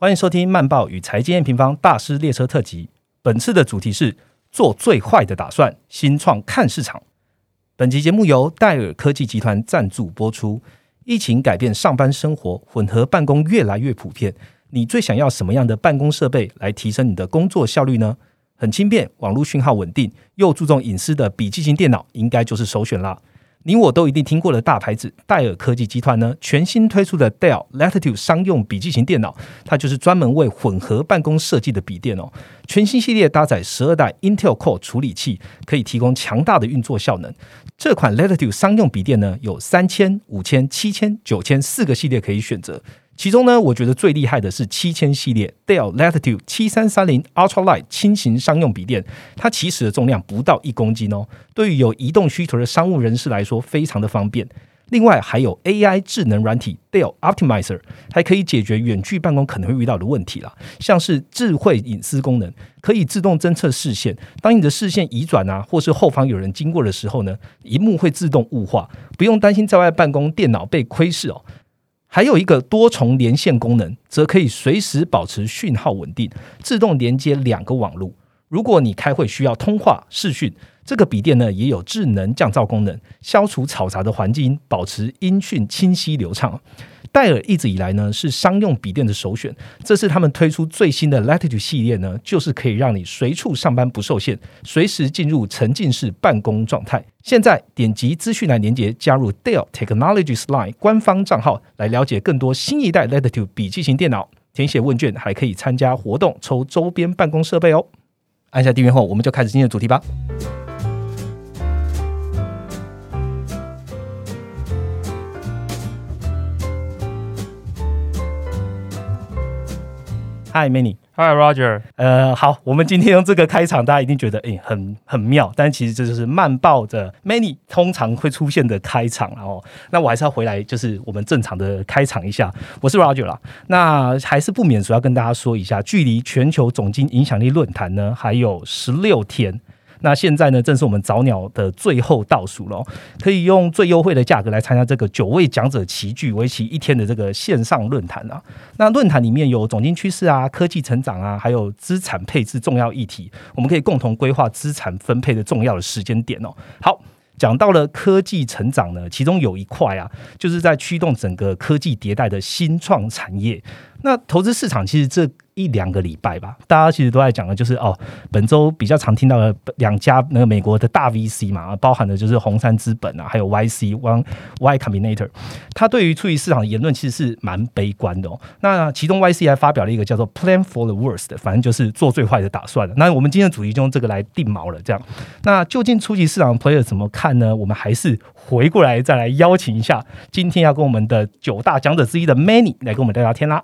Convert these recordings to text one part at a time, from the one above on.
欢迎收听《慢报与财经验平方大师列车特辑》。本次的主题是做最坏的打算，新创看市场。本集节目由戴尔科技集团赞助播出。疫情改变上班生活，混合办公越来越普遍。你最想要什么样的办公设备来提升你的工作效率呢？很轻便、网络讯号稳定又注重隐私的笔记型电脑，应该就是首选啦。你我都一定听过的大牌子戴尔科技集团呢，全新推出的 Dell Latitude 商用笔记型电脑，它就是专门为混合办公设计的笔电哦。全新系列搭载十二代 Intel Core 处理器，可以提供强大的运作效能。这款 Latitude 商用笔电呢，有三千、五千、七千、九千四个系列可以选择。其中呢，我觉得最厉害的是七千系列 Dell Latitude 七三三零 Ultralight 轻型商用笔电，它起始的重量不到一公斤哦。对于有移动需求的商务人士来说，非常的方便。另外还有 AI 智能软体 Dell Optimizer，还可以解决远距办公可能会遇到的问题啦，像是智慧隐私功能，可以自动侦测视线，当你的视线移转啊，或是后方有人经过的时候呢，荧幕会自动雾化，不用担心在外办公电脑被窥视哦。还有一个多重连线功能，则可以随时保持讯号稳定，自动连接两个网络。如果你开会需要通话视讯，这个笔电呢也有智能降噪功能，消除嘈杂的环境，保持音讯清晰流畅。戴尔一直以来呢是商用笔电的首选，这次他们推出最新的 Latitude 系列呢，就是可以让你随处上班不受限，随时进入沉浸式办公状态。现在点击资讯栏连接，加入 Dell Technologies Line 官方账号，来了解更多新一代 Latitude 笔记型电脑。填写问卷还可以参加活动，抽周边办公设备哦。按下订阅后，我们就开始今天的主题吧。Hi Many，Hi Roger。呃，好，我们今天用这个开场，大家一定觉得诶很很妙，但其实这就是慢报的 Many 通常会出现的开场哦。那我还是要回来，就是我们正常的开场一下。我是 Roger 啦，那还是不免俗要跟大家说一下，距离全球总经影响力论坛呢还有十六天。那现在呢，正是我们早鸟的最后倒数了，可以用最优惠的价格来参加这个九位讲者齐聚、为期一天的这个线上论坛啊。那论坛里面有总经趋势啊、科技成长啊，还有资产配置重要议题，我们可以共同规划资产分配的重要的时间点哦。好，讲到了科技成长呢，其中有一块啊，就是在驱动整个科技迭代的新创产业。那投资市场其实这。一两个礼拜吧，大家其实都在讲的，就是哦，本周比较常听到的两家那个美国的大 VC 嘛，包含的就是红杉资本啊，还有 YC One Y Combinator，他对于处于市场的言论其实是蛮悲观的哦。那其中 YC 还发表了一个叫做 Plan for the Worst，反正就是做最坏的打算的。那我们今天的主题就用这个来定锚了。这样，那究竟初级市场 player 怎么看呢？我们还是回过来再来邀请一下今天要跟我们的九大讲者之一的 Many 来跟我们聊聊天啦。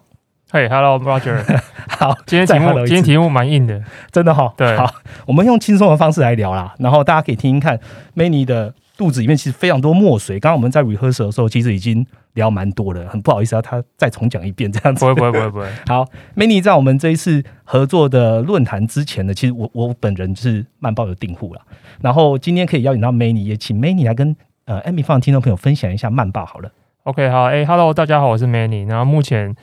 嘿，Hello，Roger。好，今天题目今天题目蛮硬的，真的哈。对，好，我们用轻松的方式来聊啦，然后大家可以听听看，Many 的肚子里面其实非常多墨水。刚刚我们在 rehearsal 的时候，其实已经聊蛮多了，很不好意思啊，他再重讲一遍这样子。不会不会不会不会。好，Many 在我们这一次合作的论坛之前呢，其实我我本人是慢报的订户了，然后今天可以邀请到 Many，也请 Many 来跟呃 Amy 方的听众朋友分享一下慢报好了。OK，好，哎，Hello，大家好，我是 Many，然后目前。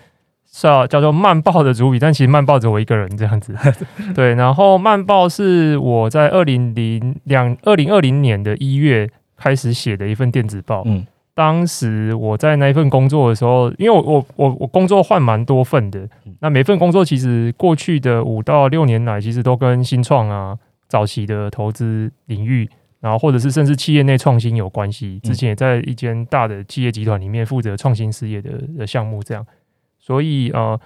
是啊，叫做慢报的主笔，但其实慢报只有我一个人这样子。对，然后慢报是我在二零零两二零二零年的一月开始写的一份电子报。嗯，当时我在那一份工作的时候，因为我我我我工作换蛮多份的，那每份工作其实过去的五到六年来，其实都跟新创啊、早期的投资领域，然后或者是甚至企业内创新有关系。之前也在一间大的企业集团里面负责创新事业的的项目，这样。所以呃，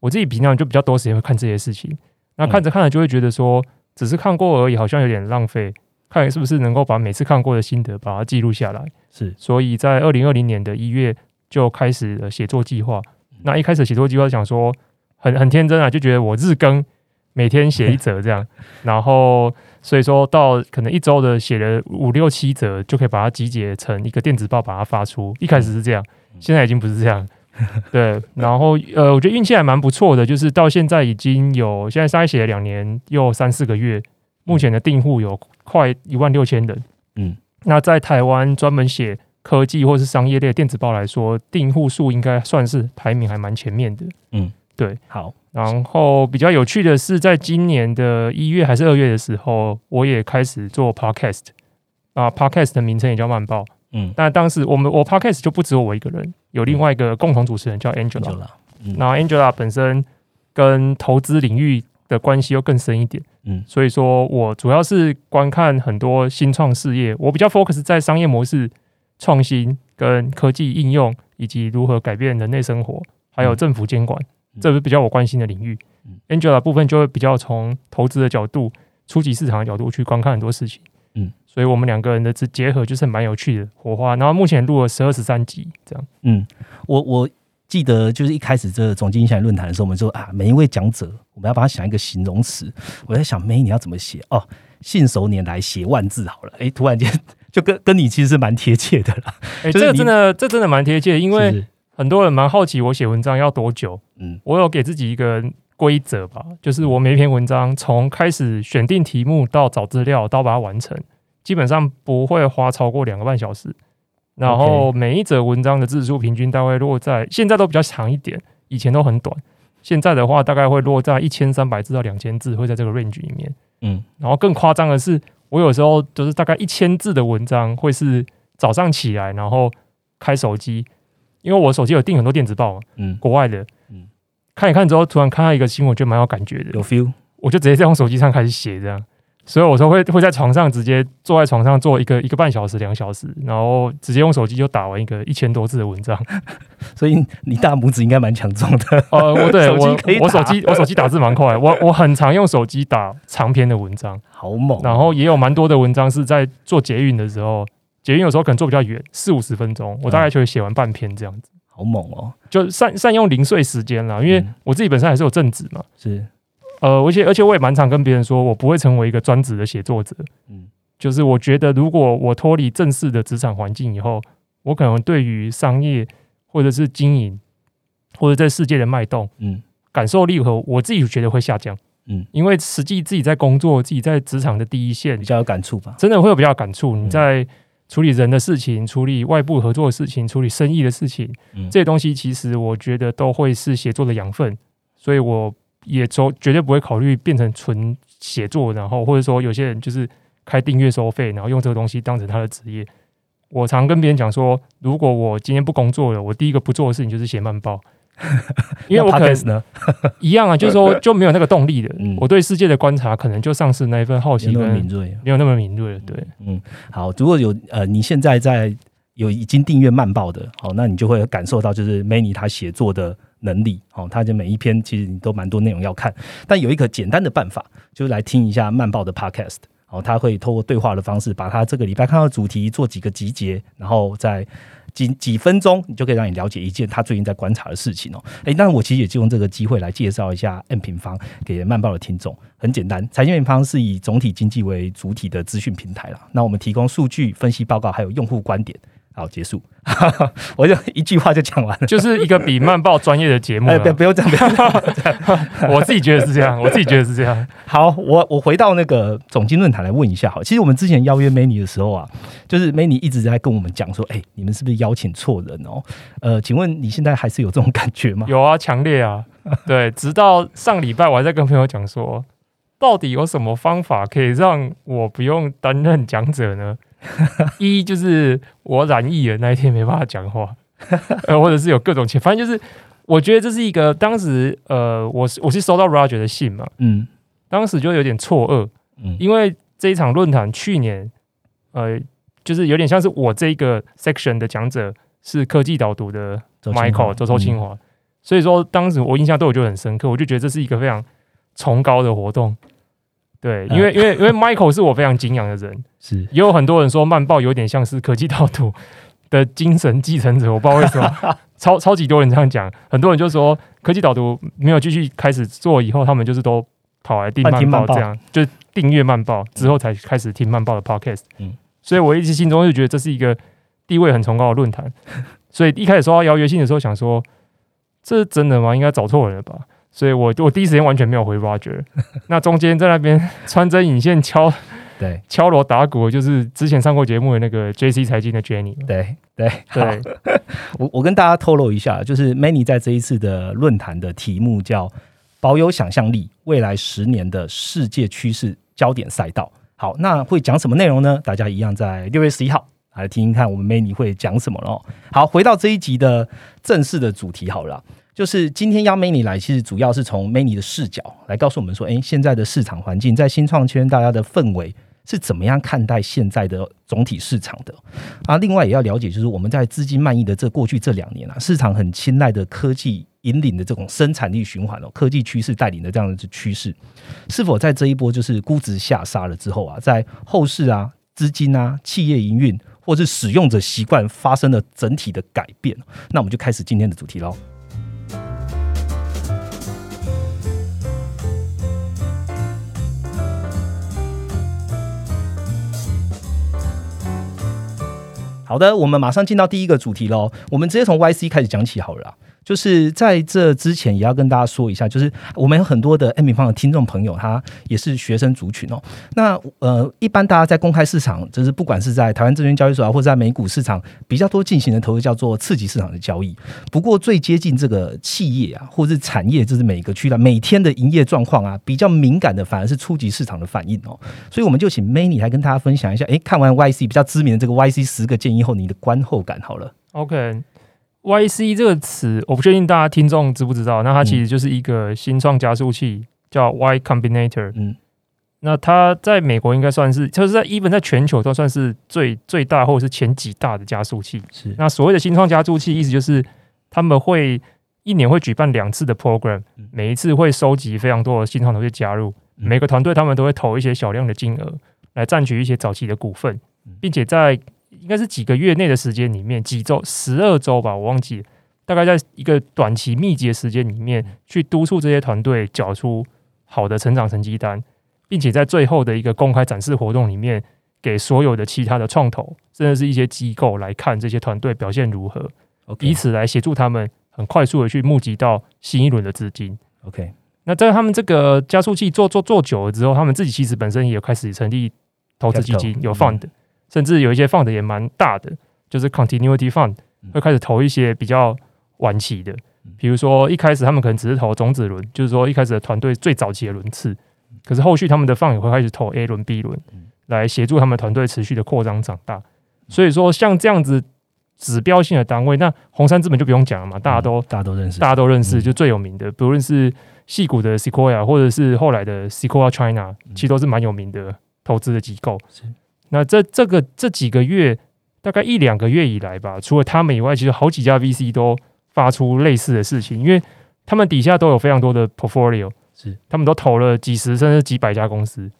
我自己平常就比较多时间会看这些事情。那看着看着就会觉得说，只是看过而已，好像有点浪费。看是不是能够把每次看过的心得把它记录下来。是，所以在二零二零年的一月就开始了写作计划。那一开始写作计划想说，很很天真啊，就觉得我日更，每天写一则这样。然后所以说到可能一周的写了五六七则，就可以把它集结成一个电子报，把它发出。一开始是这样，现在已经不是这样。对，然后呃，我觉得运气还蛮不错的，就是到现在已经有现在筛写了两年又三四个月，目前的订户有快一万六千人。嗯，那在台湾专门写科技或是商业类电子报来说，订户数应该算是排名还蛮前面的。嗯，对，好，然后比较有趣的是，在今年的一月还是二月的时候，我也开始做 podcast 啊，podcast 的名称也叫慢报。嗯，但当时我们我 podcast 就不只有我一个人，有另外一个共同主持人叫 Angela。就了，嗯然后 Angela 本身跟投资领域的关系又更深一点，嗯所以说我主要是观看很多新创事业，我比较 focus 在商业模式创新跟科技应用，以及如何改变人类生活，还有政府监管，嗯这是比较我关心的领域。嗯 Angela 部分就会比较从投资的角度、初级市场的角度去观看很多事情。嗯，所以我们两个人的这结合就是蛮有趣的火花。然后目前录了十二、十三集这样。嗯，我我记得就是一开始这个总经理想论坛的时候，我们说啊，每一位讲者我们要帮他想一个形容词。我在想，梅你要怎么写？哦，信手拈来写万字好了。哎，突然间 就跟跟你其实是蛮贴切的啦。哎、就是这个真的，这真的蛮贴切，因为很多人蛮好奇我写文章要多久。嗯我有给自己一个规则吧，就是我每一篇文章从开始选定题目到找资料到把它完成，基本上不会花超过两个半小时。然后每一则文章的字数平均大概落在现在都比较长一点，以前都很短。现在的话大概会落在一千三百字到两千字，会在这个 range 里面。嗯然后更夸张的是，我有时候就是大概一千字的文章，会是早上起来然后开手机，因为我手机有订很多电子报嘛，嗯，国外的，嗯看一看之后，突然看到一个新闻，觉得蛮有感觉的，有 feel。我就直接在用手机上开始写这样。所以我说会会在床上直接坐在床上做一个一个半小时、两小时，然后直接用手机就打完一个一千多字的文章。所以你大拇指应该蛮强壮的。呃，我对 我可以我手机 我手机打字蛮快，我我很常用手机打长篇的文章。好猛哦、然后也有蛮多的文章是在做捷运的时候，捷运有时候可能做比较远，四五十分钟，我大概就会写完半篇这样子，好猛哦、就善善用零碎时间啦。因为嗯我自己本身还是有正职嘛，是，呃，而且而且我也蛮常跟别人说，我不会成为一个专职的写作者，嗯。就是我觉得如果我脱离正式的职场环境以后，我可能对于商业或者是经营或者在世界的脉动嗯。感受力和我自己觉得会下降，嗯，因为实际自己在工作，自己在职场的第一线比，较有感触吧。真的会有比较感触。嗯。你在处理人的事情、处理外部合作的事情、处理生意的事情，嗯。这些东西其实我觉得都会是写作的养分，所以我也从绝对不会考虑变成纯写作，然后或者说有些人就是开订阅收费，然后用这个东西当成他的职业。我常跟别人讲说，如果我今天不工作了，我第一个不做的事情就是写漫报，因为我可那能一样啊，就是说就没有那个动力的。嗯我对世界的观察可能就丧失那一份好奇没有那么跟敏锐。没有那么敏锐了。对，嗯，好，如果有呃，你现在在有已经订阅漫报的，好，那你就会感受到就是 Many 他写作的能力，好，他的每一篇其实你都蛮多内容要看，但有一个简单的办法，就是来听一下慢报的 Podcast。好，他会透过对话的方式，把他这个礼拜看到的主题做几个集结，然后在几几分钟，你就可以让你了解一件他最近在观察的事情哦。诶，那我其实也就用这个机会来介绍一下 M 平方给慢报的听众。很简单，财经平方是以总体经济为主体的资讯平台啦。那我们提供数据分析报告，还有用户观点。好，结束，我就一句话就讲完了。就是一个比慢报专业的节目哎，啦。不不用这样，不用这样。我自己觉得是这样，我自己觉得是这样。好，我我回到那个总经论坛来问一下，好，其实我们之前邀约 Many 的时候啊，就是 Many 一直在跟我们讲说，哎、你们是不是邀请错人哦？呃，请问你现在还是有这种感觉吗？有啊，强烈啊，对。直到上礼拜，我还在跟朋友讲说，到底有什么方法可以让我不用担任讲者呢？一就是我染疫了那一天没办法讲话，呃，或者是有各种情，反正就是我觉得这是一个当时呃，我是我是收到 Roger 的信嘛，嗯。当时就有点错愕，嗯。因为这一场论坛去年，呃，就是有点像是我这个 section 的讲者是科技导读的 Michael 周周清华，所以说当时我印象对我就很深刻，我就觉得这是一个非常崇高的活动。对，因为因为因为 Michael 是我非常敬仰的人，是也有很多人说慢报有点像是科技导图的精神继承者，我不知道为什么，超超级多人这样讲，很多人就说科技导读没有继续开始做以后，他们就是都跑来订换听慢报这样，就是订阅慢报之后才开始听慢报的 podcast。嗯嗯，所以我一直心中就觉得这是一个地位很崇高的论坛，所以一开始收到邀约信的时候，想说这是真的吗？应该找错人了吧？所以我我第一时间完全没有回 Roger，那中间在那边 穿针引线敲对 敲锣打鼓，就是之前上过节目的那个 J C 财经的 Jenny。对对，好，对，我我跟大家透露一下，就是 Many 在这一次的论坛的题目叫“保有想象力，未来十年的世界趋势焦点赛道”。好，那会讲什么内容呢？大家一样在六月十一号来听听看，我们 Many 会讲什么咯。好，回到这一集的正式的主题好了，就是今天邀 Many 来，其实主要是从 Many 的视角来告诉我们说，诶，现在的市场环境在新创圈，大家的氛围是怎么样看待现在的总体市场的？啊，另外也要了解，就是我们在资金漫溢的这过去这两年啊，市场很青睐的科技引领的这种生产力循环哦，科技趋势带领的这样的趋势，是否在这一波就是估值下杀了之后啊，在后市啊、资金啊、企业营运或是使用者习惯发生了整体的改变？那我们就开始今天的主题喽。好的，我们马上进到第一个主题喽。我们直接从 YC 开始讲起好了。就是在这之前，也要跟大家说一下，就是我们有很多的 M 平方的听众朋友，他也是学生族群哦。那呃，一般大家在公开市场，就是不管是在台湾证券交易所啊，或者在美股市场，比较多进行的投资叫做刺激市场的交易。不过最接近这个企业啊，或是产业，就是每个区的每天的营业状况啊，比较敏感的反而是初级市场的反应哦。所以我们就请 Many 来跟大家分享一下，诶，看完 YC 比较知名的这个 YC 十个建议后，你的观后感好了。OK。Y C 这个词，我不确定大家听众知不知道。那它其实就是一个新创加速器，叫 Y Combinator。嗯，那它在美国应该算是，就是在 even 在全球都算是最最大或者是前几大的加速器。是那所谓的新创加速器，意思就是他们会一年会举办两次的 program，嗯每一次会收集非常多的新创团队加入，嗯每个团队他们都会投一些小量的金额来占取一些早期的股份嗯，并且在应该是几个月内的时间里面，几周十二周吧，我忘记，大概在一个短期密集的时间里面，去督促这些团队缴出好的成长成绩单，并且在最后的一个公开展示活动里面，给所有的其他的创投，甚至是一些机构来看这些团队表现如何以此来协助他们很快速的去募集到新一轮的资金。OK，那在他们这个加速器做做做久了之后，他们自己其实本身也开始成立投资基金有嗯。fund，、甚至有一些 fund 也蛮大的，就是 continuity fund 嗯。会开始投一些比较晚期的。嗯，比如说一开始他们可能只是投种子轮，就是说一开始的团队最早期的轮次，可是后续他们的 fund 也会开始投 A 轮、B 轮嗯，来协助他们团队持续的扩张长大。所以说，像这样子指标性的单位，那红杉资本就不用讲了嘛，大家都大家都认识，大家都认识，嗯。就最有名的，不论是戏谷的 Sequoia，或者是后来的 Sequoia China，其实都是蛮有名的投资的机构。是。那这这个这几个月，大概一两个月以来吧，除了他们以外，其实好几家 VC 都发出类似的事情，因为他们底下都有非常多的 portfolio，是他们都投了几十甚至几百家公司。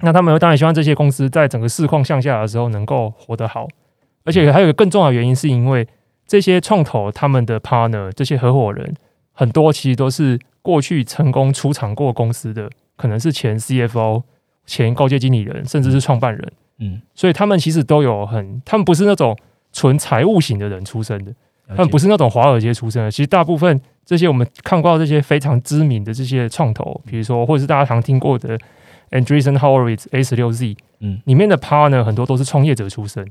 那他们当然希望这些公司在整个市况向下的时候能够活得好，而且还有一个更重要的原因，是因为这些创投他们的 partner 这些合伙人很多其实都是过去成功出场过公司的，可能是前 CFO、前高阶经理人，甚至是创办人，嗯，所以他们其实都有很，他们不是那种纯财务型的人出身的，他他们不是那种华尔街出身的。其实大部分这些我们看过这些非常知名的这些创投，比如说或者是大家常听过的 Andreessen Horowitz A 十六 Z 嗯。里面的 partner 很多都是创业者出身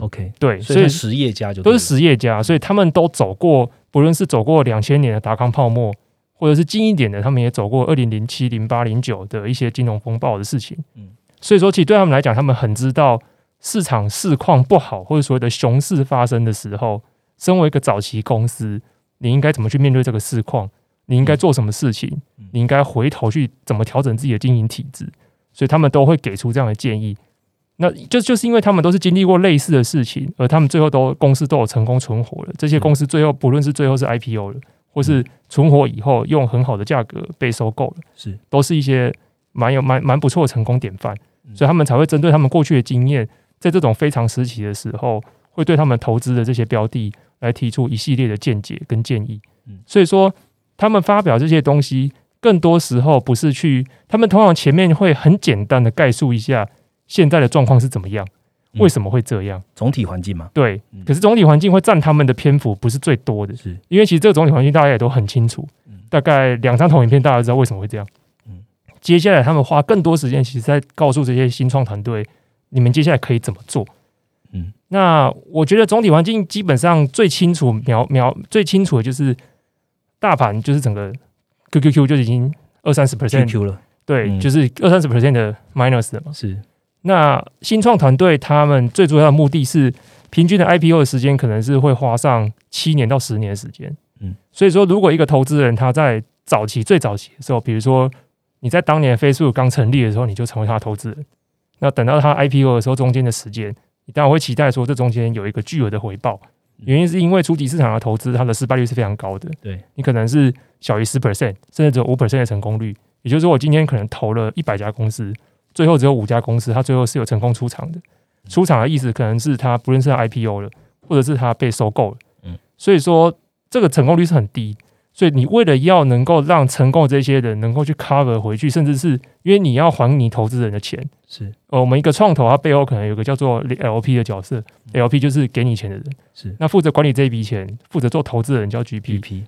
，OK，对，所以实业家就都是实业家，所以他们都走过，不论是走过两千年的达康泡沫，或者是近一点的，他们也走过二零零七、零八、零九的一些金融风暴的事情。嗯所以说，其实对他们来讲，他们很知道市场市况不好，或者所谓的熊市发生的时候，身为一个早期公司，你应该怎么去面对这个市况？你应该做什么事情嗯？你应该回头去怎么调整自己的经营体制？所以他们都会给出这样的建议。那就就是因为他们都是经历过类似的事情，而他们最后都公司都有成功存活了。这些公司最后不论是最后是 IPO 了，或是存活以后用很好的价格被收购了，是都是一些蛮有蛮蛮不错的成功典范。嗯所以他们才会针对他们过去的经验，在这种非常时期的时候，会对他们投资的这些标的来提出一系列的见解跟建议嗯。所以说，他们发表这些东西，更多时候不是去，他们通常前面会很简单的概述一下现在的状况是怎么样，嗯为什么会这样。总体环境嘛，对嗯，可是总体环境会占他们的篇幅不是最多的，是因为其实这个总体环境大家也都很清楚嗯，大概两张投影片大家都知道为什么会这样嗯。接下来他们花更多时间，其实在告诉这些新创团队，你们接下来可以怎么做。嗯，那我觉得总体环境基本上最清楚描描最清楚的就是大盘，就是整个 QQQ 就已经二三十 percent 了，对，嗯就是二三十 percent 的 minus 了嘛。是那新创团队他们最主要的目的是，平均的 IPO 的时间可能是会花上七年到十年的时间。嗯，所以说，如果一个投资人他在早期最早期的时候，比如说你在当年 Facebook 刚成立的时候，你就成为他的投资人，那等到他 IPO 的时候，中间的时间，你当然会期待说这中间有一个巨额的回报。原因是因为初级市场的投资，它的失败率是非常高的。对，你可能是小于十 percent，甚至只有五 percent 的成功率。也就是说，我今天可能投了一百家公司，最后只有五家公司，它最后是有成功出场的。出场的意思可能是它不认是它 IPO 了，或者是它被收购了。嗯，所以说这个成功率是很低。所以你为了要能够让成功的这些人能够去 cover 回去，甚至是因为你要还你投资人的钱。是呃，我们一个创投，它背后可能有个叫做 LP 的角色，LP 就是给你钱的人。是那负责管理这一笔钱，负责做投资的人叫 GP。GP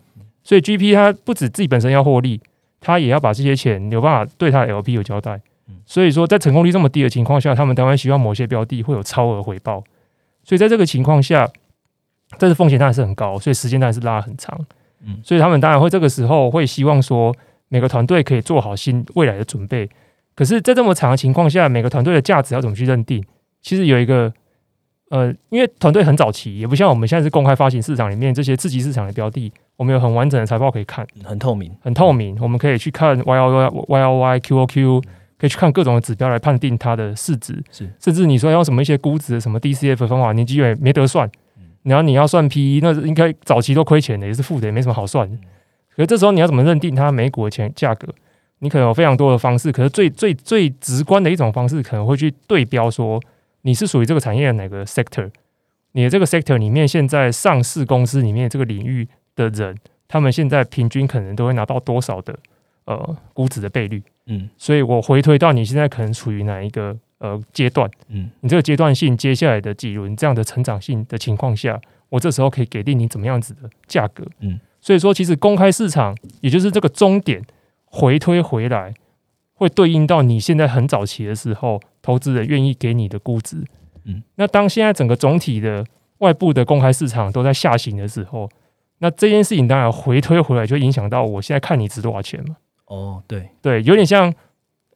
所以 GP 它不止自己本身要获利，它也要把这些钱有办法对它的 LP 有交代嗯。所以说，在成功率这么低的情况下，他们当然希望某些标的会有超额回报。所以在这个情况下，但是风险当然是很高，所以时间当然是拉很长。嗯。所以他们当然会这个时候会希望说，每个团队可以做好新未来的准备。可是，在这么长的情况下，每个团队的价值要怎么去认定？其实有一个呃，因为团队很早期，也不像我们现在是公开发行市场里面这些次级市场的标的，我们有很完整的财报可以看，很透明，很透明，我们可以去看 Y O Y Y O Y Q O Q，可以去看各种的指标来判定它的市值，是。甚至你说要什么一些估值什么 D C F 的方法，你基本没得算。嗯，然后你要算 P E，那应该早期都亏钱的，也是负的，也没什么好算的。可是这时候你要怎么认定它每股的钱价格？你可能有非常多的方式，可是最最最直观的一种方式，可能会去对标说你是属于这个产业的哪个 sector，你的这个 sector 里面现在上市公司里面这个领域的人，他们现在平均可能都会拿到多少的呃估值的倍率？嗯所以我回推到你现在可能处于哪一个呃阶段，嗯你这个阶段性接下来的几轮这样的成长性的情况下，我这时候可以给定你怎么样子的价格。嗯，所以说其实公开市场也就是这个终点回推回来，会对应到你现在很早期的时候，投资人愿意给你的估值。嗯，那当现在整个总体的外部的公开市场都在下行的时候，那这件事情当然回推回来就影响到我现在看你值多少钱嘛。哦对，对，有点像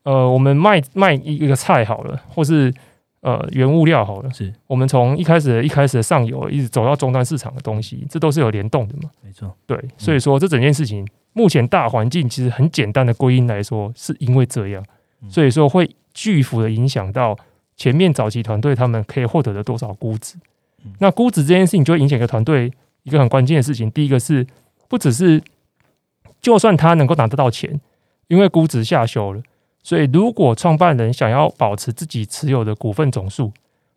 呃，我们卖卖一个菜好了，或是呃原物料好了，是。我们从一开始的一开始的上游一直走到终端市场的东西，这都是有联动的嘛。没错，对，所以说这整件事情目前大环境其实很简单的归因来说，是因为这样，嗯。所以说会巨幅的影响到前面早期团队他们可以获得的多少估值。嗯。那估值这件事情就会影响一个团队一个很关键的事情，第一个是不只是就算他能够拿得到钱，因为估值下修了，所以如果创办人想要保持自己持有的股份总数，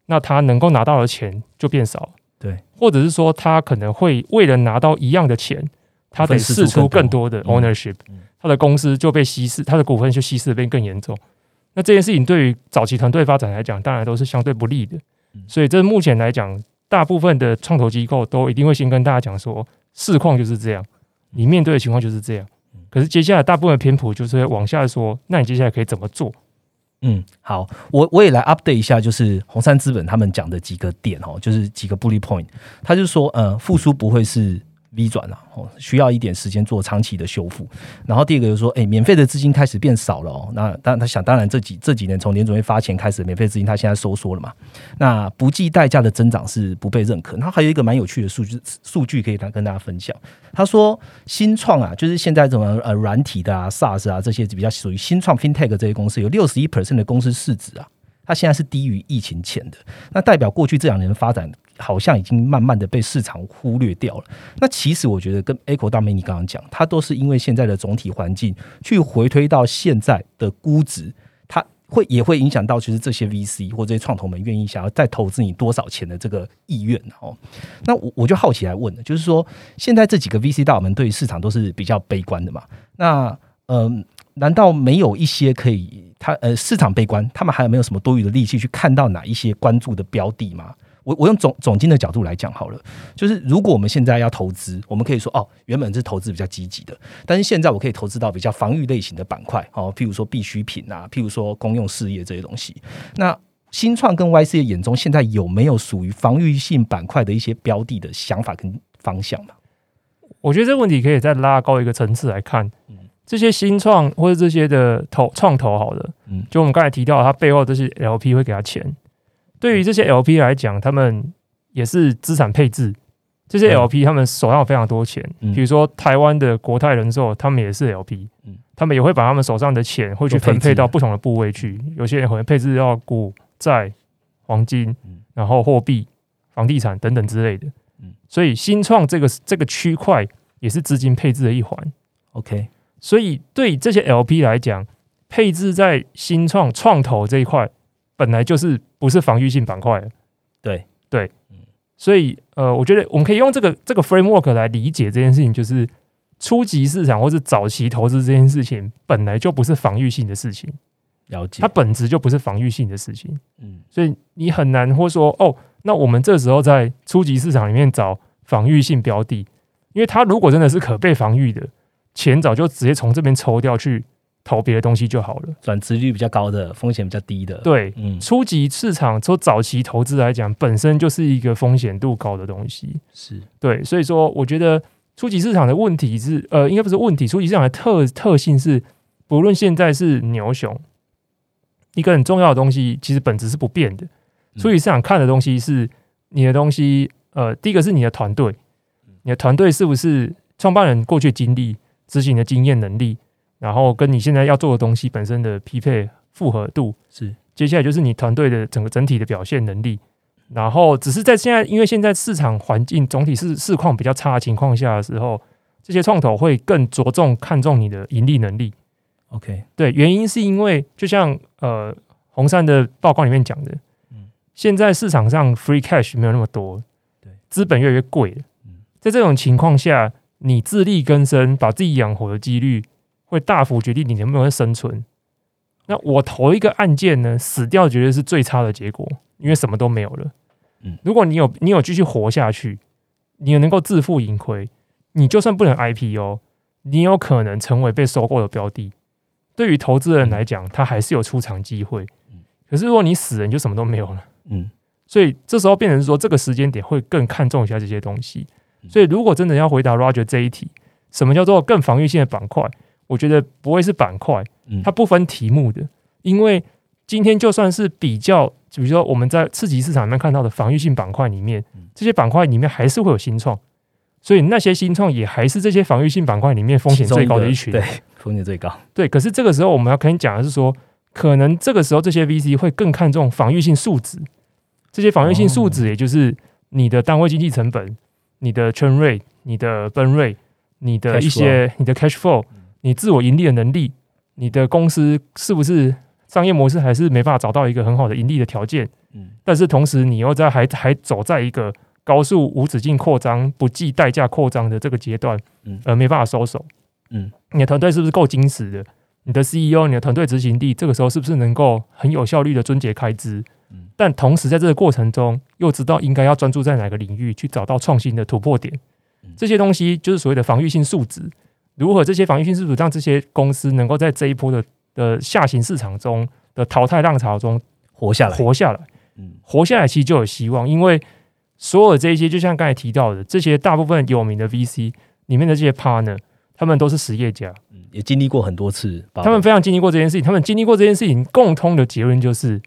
那他能够拿到的钱就变少了。对，或者是说他可能会为了拿到一样的钱，他得试出更多的嗯 ownership，、嗯他的公司就被稀释，他的股份就稀释的变更严重。那这件事情对于早期团队发展来讲，当然都是相对不利的嗯。所以这目前来讲，大部分的创投机构都一定会先跟大家讲说，市况就是这样，你面对的情况就是这样嗯。可是接下来大部分的偏谱就是往下说，那你接下来可以怎么做？嗯，好，我我也来 update 一下，就是红杉资本他们讲的几个点哦，就是几个 bully point，他就说，呃，复苏不会是 V 转啊，哦，需要一点时间做长期的修复。然后第二个就是说，哎、免费的资金开始变少了哦。那当然他想，当然这几这几年从联准会发钱开始，免费资金他现在收缩了嘛。那不计代价的增长是不被认可。然后还有一个蛮有趣的数据数据可以跟大家分享。他说，新创啊，就是现在这种呃软体的啊、SaaS 啊这些比较属于新创 FinTech 这些公司，有六十一 percent 的公司市值啊，它现在是低于疫情前的。那代表过去这两年的发展好像已经慢慢的被市场忽略掉了。那其实我觉得跟 Echo 大美你刚刚讲，它都是因为现在的总体环境去回推到现在的估值，它会也会影响到其实这些 VC 或这些创投们愿意想要再投资你多少钱的这个意愿哦。那我我就好奇来问了，就是说现在这几个 VC 大佬们对于市场都是比较悲观的嘛？那嗯、难道没有一些可以他呃市场悲观，他们还有没有什么多余的力气去看到哪一些关注的标的吗？我我用总总金的角度来讲好了，就是如果我们现在要投资，我们可以说哦，原本是投资比较积极的，但是现在我可以投资到比较防御类型的板块，哦，譬如说必需品啊，譬如说公用事业这些东西。那新创跟 YC 的眼中，现在有没有属于防御性板块的一些标的的想法跟方向嘛？我觉得这个问题可以再拉高一个层次来看。这些新创或者这些的投创投，好的，嗯，就我们刚才提到，它背后这些 LP 会给他钱。对于这些 LP 来讲，他们也是资产配置。这些 LP 他们手上有非常多钱，比如说台湾的国泰人寿，他们也是 LP，嗯，他们也会把他们手上的钱会去分配到不同的部位去。有些人可能配置到股债、黄金，然后货币、房地产等等之类的。嗯，所以新创这个这个区块也是资金配置的一环。OK。所以，对这些 LP 来讲，配置在新创创投这一块，本来就是不是防御性板块。对对，所以呃，我觉得我们可以用这个这个 framework 来理解这件事情，就是初级市场或是早期投资这件事情，本来就不是防御性的事情。了解，它本质就不是防御性的事情。嗯，所以你很难或说哦，那我们这时候在初级市场里面找防御性标的，因为它如果真的是可被防御的。钱早就直接从这边抽掉去投别的东西就好了，转值率比较高的，风险比较低的。对，嗯，初级市场从早期投资来讲，本身就是一个风险度高的东西。是对，所以说我觉得初级市场的问题是，呃，应该不是问题，初级市场的特特性是，不论现在是牛熊，一个很重要的东西，其实本质是不变的。初级市场看的东西是你的东西，呃，第一个是你的团队，你的团队是不是创办人过去经历。执行的经验能力，然后跟你现在要做的东西本身的匹配复合度是，接下来就是你团队的整个整体的表现能力，然后只是在现在，因为现在市场环境总体是市况比较差的情况下的时候，这些创投会更着重看重你的盈利能力。OK，对，原因是因为就像呃红杉的报告里面讲的，嗯，现在市场上 free cash 没有那么多，对，资本越来越贵了，嗯，在这种情况下。你自力更生，把自己养活的几率会大幅决定你能不能生存。那我投一个案件呢，死掉绝对是最差的结果，因为什么都没有了。嗯，如果你有你有继续活下去，你也能够自负盈亏，你就算不能 IPO，你有可能成为被收购的标的。对于投资人来讲，他还是有出场机会。可是如果你死了，你就什么都没有了。嗯，所以这时候变成说，这个时间点会更看重一下这些东西。所以，如果真的要回答 Roger 这一题，什么叫做更防御性的板块？我觉得不会是板块，它不分题目的。因为今天就算是比较，比如说我们在次级市场里面看到的防御性板块里面，这些板块里面还是会有新创，所以那些新创也还是这些防御性板块里面风险最高的一群。对，风险最高。对，可是这个时候我们要跟你讲的是说，可能这个时候这些 VC 会更看重防御性数值，这些防御性数值也就是你的单位经济成本。你的 churn rate、你的 burn rate、你的一些、你的 cash flow、你自我盈利的能力、你的公司是不是商业模式还是没办法找到一个很好的盈利的条件？嗯，但是同时你又在还还走在一个高速无止境扩张、不计代价扩张的这个阶段，嗯，而没办法收手，嗯，你的团队是不是够精实的？你的 CEO、你的团队执行力，这个时候是不是能够很有效率的终结开支？但同时，在这个过程中，又知道应该要专注在哪个领域去找到创新的突破点，这些东西就是所谓的防御性数值。如何这些防御性数值让这些公司能够在这一波的的下行市场中的淘汰浪潮中活下来？活下来，嗯，活下来其实就有希望，因为所有这一些，就像刚才提到的，这些大部分有名的 VC 里面的这些 partner，他们都是实业家，嗯，也经历过很多次，他们非常经历过这件事情，他们经历过这件事情，共通的结论就是。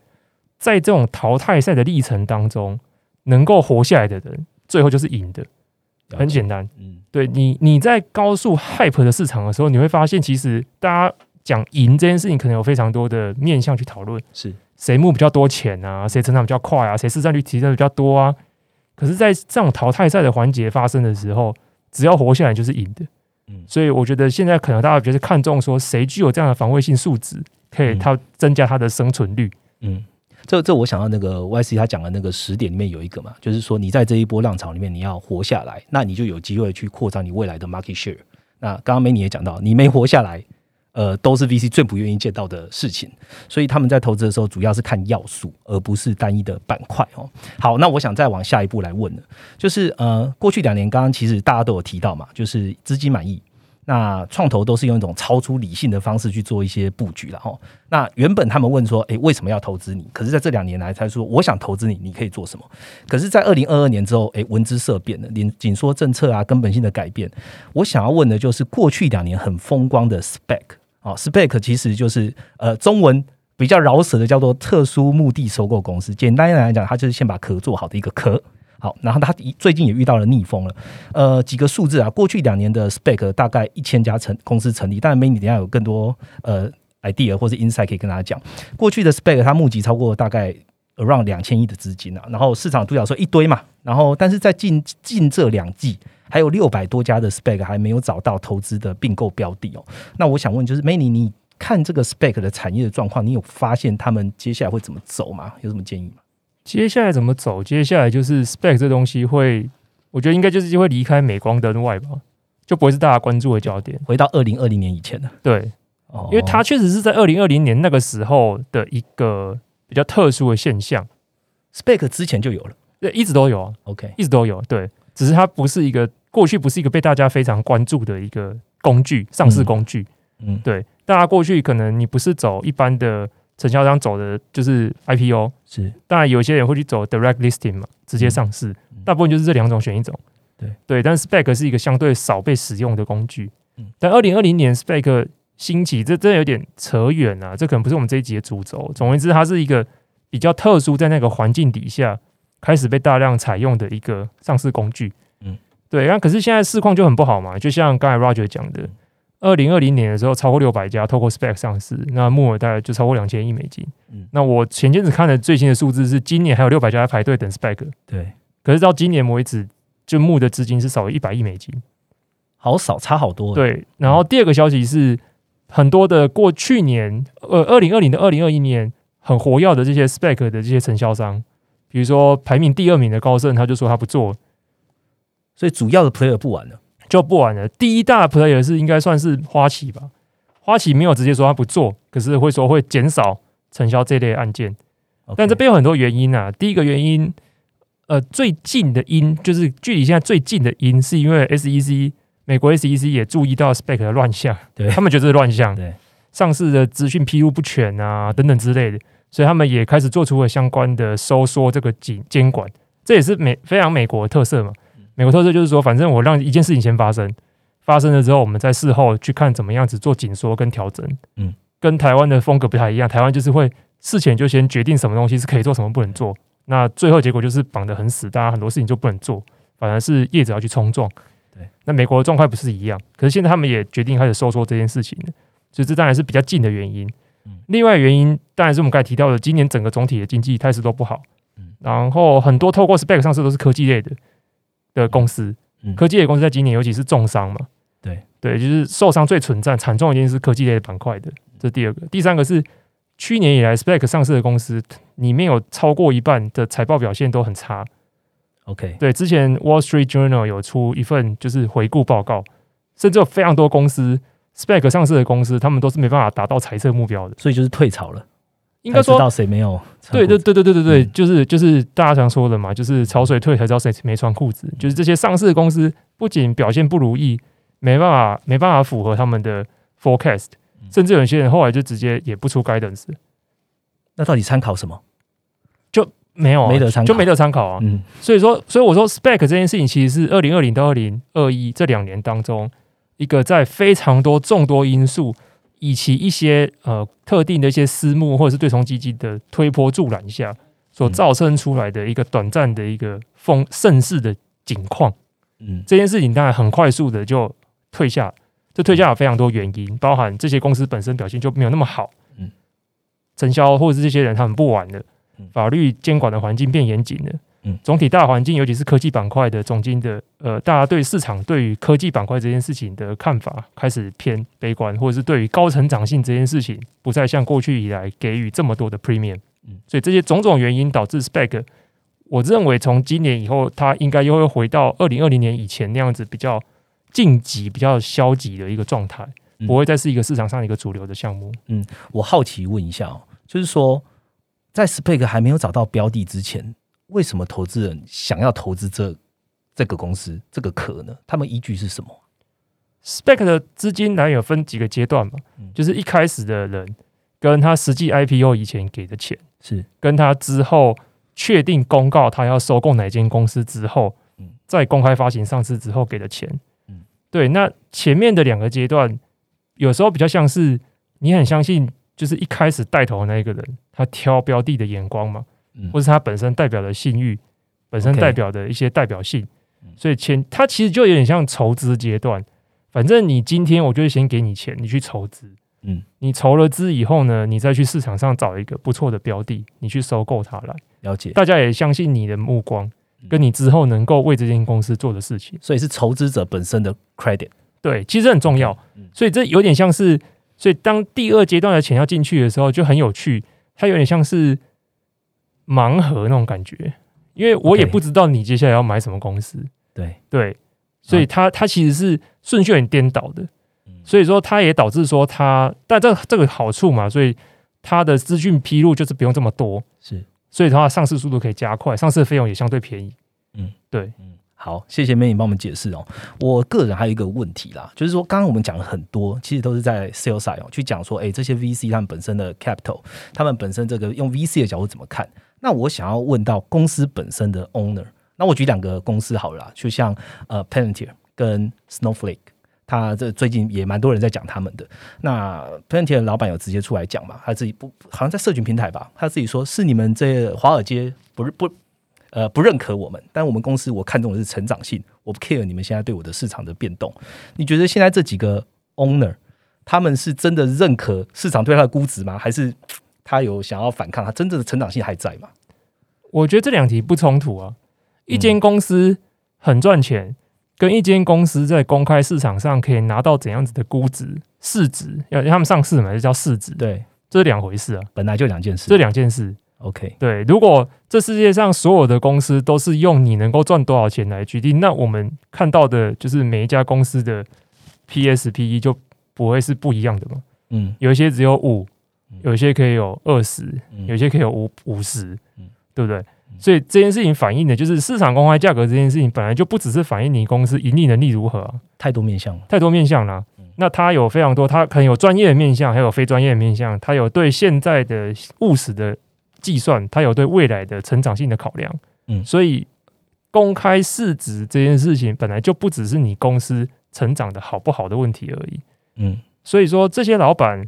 在这种淘汰赛的历程当中，能够活下来的人，最后就是赢的。很简单，嗯，对你，你在高速 hype 的市场的时候，你会发现，其实大家讲赢这件事情，可能有非常多的面向去讨论，是谁募比较多钱啊，谁成长比较快啊，谁市占率提升的比较多啊。可是，在这种淘汰赛的环节发生的时候，只要活下来就是赢的。嗯，所以我觉得现在可能大家觉得看重说，谁具有这样的防卫性素质，可以它增加它的生存率。嗯。这这我想到那个 Y C 他讲的那个十点里面有一个嘛，就是说你在这一波浪潮里面你要活下来，那你就有机会去扩张你未来的 market share。那刚刚美女也讲到，你没活下来，呃，都是 VC 最不愿意见到的事情，所以他们在投资的时候主要是看要素，而不是单一的板块哦。好，那我想再往下一步来问了，就是呃，过去两年刚刚其实大家都有提到嘛，就是资金满意。那创投都是用一种超出理性的方式去做一些布局了哈。那原本他们问说，诶，为什么要投资你？可是在这两年来，才说我想投资你，你可以做什么？可是，在二零二二年之后，诶，闻之色变了，连紧缩政策啊，根本性的改变。我想要问的就是，过去两年很风光的 spec 啊，spec 其实就是呃，中文比较饶舌的叫做特殊目的收购公司。简单来讲，它就是先把壳做好的一个壳。好，然后他最近也遇到了逆风了。呃，几个数字啊，过去两年的 spec 大概一千家成公司成立，当然 many 等下有更多呃 idea 或者 insight 可以跟大家讲。过去的 spec 它募集超过大概 around 两千亿的资金啊，然后市场独角兽一堆嘛，然后但是在近近这两季，还有六百多家的 spec 还没有找到投资的并购标的哦。那我想问，就是 many 你看这个 spec 的产业的状况，你有发现他们接下来会怎么走吗？有什么建议吗？接下来怎么走？接下来就是 spec 这东西会，我觉得应该就是会离开镁光灯外吧，就不会是大家关注的焦点。回到二零二零年以前的，对，哦，因为它确实是在二零二零年那个时候的一个比较特殊的现象。spec 之前就有了，对，一直都有啊，OK，一直都有，对，只是它不是一个过去不是一个被大家非常关注的一个工具，上市工具。嗯，对，大家过去可能你不是走一般的。承销商走的就是 IPO，是当然有些人会去走 direct listing 嘛，直接上市，大部分就是这两种选一种。对对，但 spec 是一个相对少被使用的工具。嗯，但二零二零年 spec 兴起，这真的有点扯远啊，这可能不是我们这一集的主轴。总而言之，它是一个比较特殊，在那个环境底下开始被大量采用的一个上市工具。嗯，对，那可是现在市况就很不好嘛，就像刚才 Roger 讲的。二零二零年的时候，超过六百家透过 Spec 上市，那募额大概就超过两千亿美金。嗯，那我前阵子看的最新的数字是，今年还有六百家在排队等 Spec。对，可是到今年为止，就募的资金是少了一百亿美金，好少，差好多。对，然后第二个消息是，很多的过去年，呃，二零二零的二零二一年很活跃的这些 Spec 的这些承销商，比如说排名第二名的高盛，他就说他不做，所以主要的 Player 不玩了。就不玩了。第一大 player 是应该算是花旗吧，花旗没有直接说他不做，可是会说会减少承销这类案件。但这边有很多原因啊。第一个原因，呃，最近的因就是距离现在最近的因，是因为 SEC 美国 SEC 也注意到 spec 的乱象，对他们觉得是乱象，对上市的资讯披露不全啊等等之类的，所以他们也开始做出了相关的收缩这个监监管，这也是美非常美国的特色嘛。美国特色就是说，反正我让一件事情先发生，发生了之后，我们在事后去看怎么样子做紧缩跟调整。嗯，跟台湾的风格不太一样，台湾就是会事前就先决定什么东西是可以做，什么不能做。那最后结果就是绑得很死，大家很多事情就不能做，反而是业者要去冲撞。对，那美国的状况不是一样，可是现在他们也决定开始收缩这件事情了，所以这当然是比较近的原因。嗯另外原因当然是我们刚才提到的，今年整个总体的经济态势都不好。嗯，然后很多透过 spec 上市都是科技类的。的公司，科技类公司在今年尤其是重伤嘛？对对，就是受伤最存在、惨重一定是科技类的板块的。这第二个，第三个是去年以来 Spec 上市的公司里面有超过一半的财报表现都很差。OK，对，之前 Wall Street Journal 有出一份就是回顾报告，甚至有非常多公司 Spec 上市的公司，他们都是没办法达到财测目标的，所以就是退潮了。应该说，谁没有？对对对对对对对，就是就是大家常说的嘛，就是潮水退才知道谁没穿裤子。就是这些上市公司不仅表现不如意，没办法没办法符合他们的 forecast，甚至有些人后来就直接也不出 guidance。那到底参考什么？就没有没得参就没得参考啊。嗯，所以说所以我说 spec 这件事情其实是二零二零到二零二一这两年当中一个在非常多众多因素。以其一些呃特定的一些私募或者是对冲基金的推波助澜下，所造成出来的一个短暂的一个风盛世的景况，嗯，这件事情当然很快速的就退下，这退下有非常多原因，包含这些公司本身表现就没有那么好，嗯，承销或者是这些人他们不玩了，法律监管的环境变严谨了。总体大环境，尤其是科技板块的总经的，呃，大家对市场对于科技板块这件事情的看法开始偏悲观，或者是对于高成长性这件事情不再像过去以来给予这么多的 premium。嗯，所以这些种种原因导致 spec，我认为从今年以后，它应该又会回到二零二零年以前那样子比较晋级、比较消极的一个状态。嗯不会再是一个市场上的一个主流的项目。嗯我好奇问一下哦，就是说，在 Spec 还没有找到标的之前，为什么投资人想要投资这这个公司这个壳呢？他们依据是什么？Spec 的资金来源有分几个阶段嘛，嗯就是一开始的人跟他实际 IPO 以前给的钱，是跟他之后确定公告他要收购哪间公司之后嗯，在公开发行上市之后给的钱嗯。对，那前面的两个阶段，有时候比较像是你很相信，就是一开始带头的那一个人，他挑标的的眼光嘛，嗯或是它本身代表的信誉，本身代表的一些代表性嗯，所以钱，它其实就有点像筹资阶段。反正你今天我就会先给你钱，你去筹资。嗯，你筹了资以后呢，你再去市场上找一个不错的标的，你去收购它来。了解，大家也相信你的目光嗯，跟你之后能够为这间公司做的事情。所以是筹资者本身的 credit。对，其实很重要嗯。所以这有点像是，所以当第二阶段的钱要进去的时候，就很有趣。它有点像是盲盒那种感觉，因为我也不知道你接下来要买什么公司。对，对，所以它它其实是顺序有点颠倒的。嗯，所以说它也导致说它，但这这个好处嘛，所以它的资讯披露就是不用这么多，是，所以的话上市速度可以加快，上市的费用也相对便宜。嗯，对，嗯，好，谢谢 May 你帮我们解释哦。我个人还有一个问题啦，就是说刚刚我们讲了很多，其实都是在 sales side 哦，去讲说，哎，这些 VC 他们本身的 capital，他们本身这个用 VC 的角度怎么看？那我想要问到公司本身的 owner，那我举两个公司好了，就像呃 Palantir 跟 Snowflake。他这最近也蛮多人在讲他们的。那 Palantir 的老板有直接出来讲嘛，他自己不好像在社群平台吧，他自己说是你们这华尔街不是不呃不认可我们，但我们公司我看重的是成长性，我不 care 你们现在对我的市场的变动。你觉得现在这几个 owner 他们是真的认可市场对他的估值吗？还是他有想要反抗？他真正的成长性还在吗？我觉得这两题不冲突啊。一嗯间公司很赚钱，跟一间公司在公开市场上可以拿到怎样子的估值、市值，要他们上市嘛，就叫市值，对，这是两回事啊，本来就两件事。这两件事。OK，对，如果这世界上所有的公司都是用你能够赚多少钱来决定，那我们看到的就是每一家公司的 PS、PE 就不会是不一样的嘛。嗯有一些只有五嗯，有一些可以有二十，嗯有一些可以有五五十嗯，对不对？所以这件事情反映的就是市场公开价格这件事情本来就不只是反映你公司盈利能力如何啊，太多面向了。太多面向啦、嗯那它有非常多，它可能有专业的面向，还有非专业的面向，它有对现在的务实的计算，它有对未来的成长性的考量。嗯所以公开市值这件事情本来就不只是你公司成长的好不好的问题而已。嗯所以说，这些老板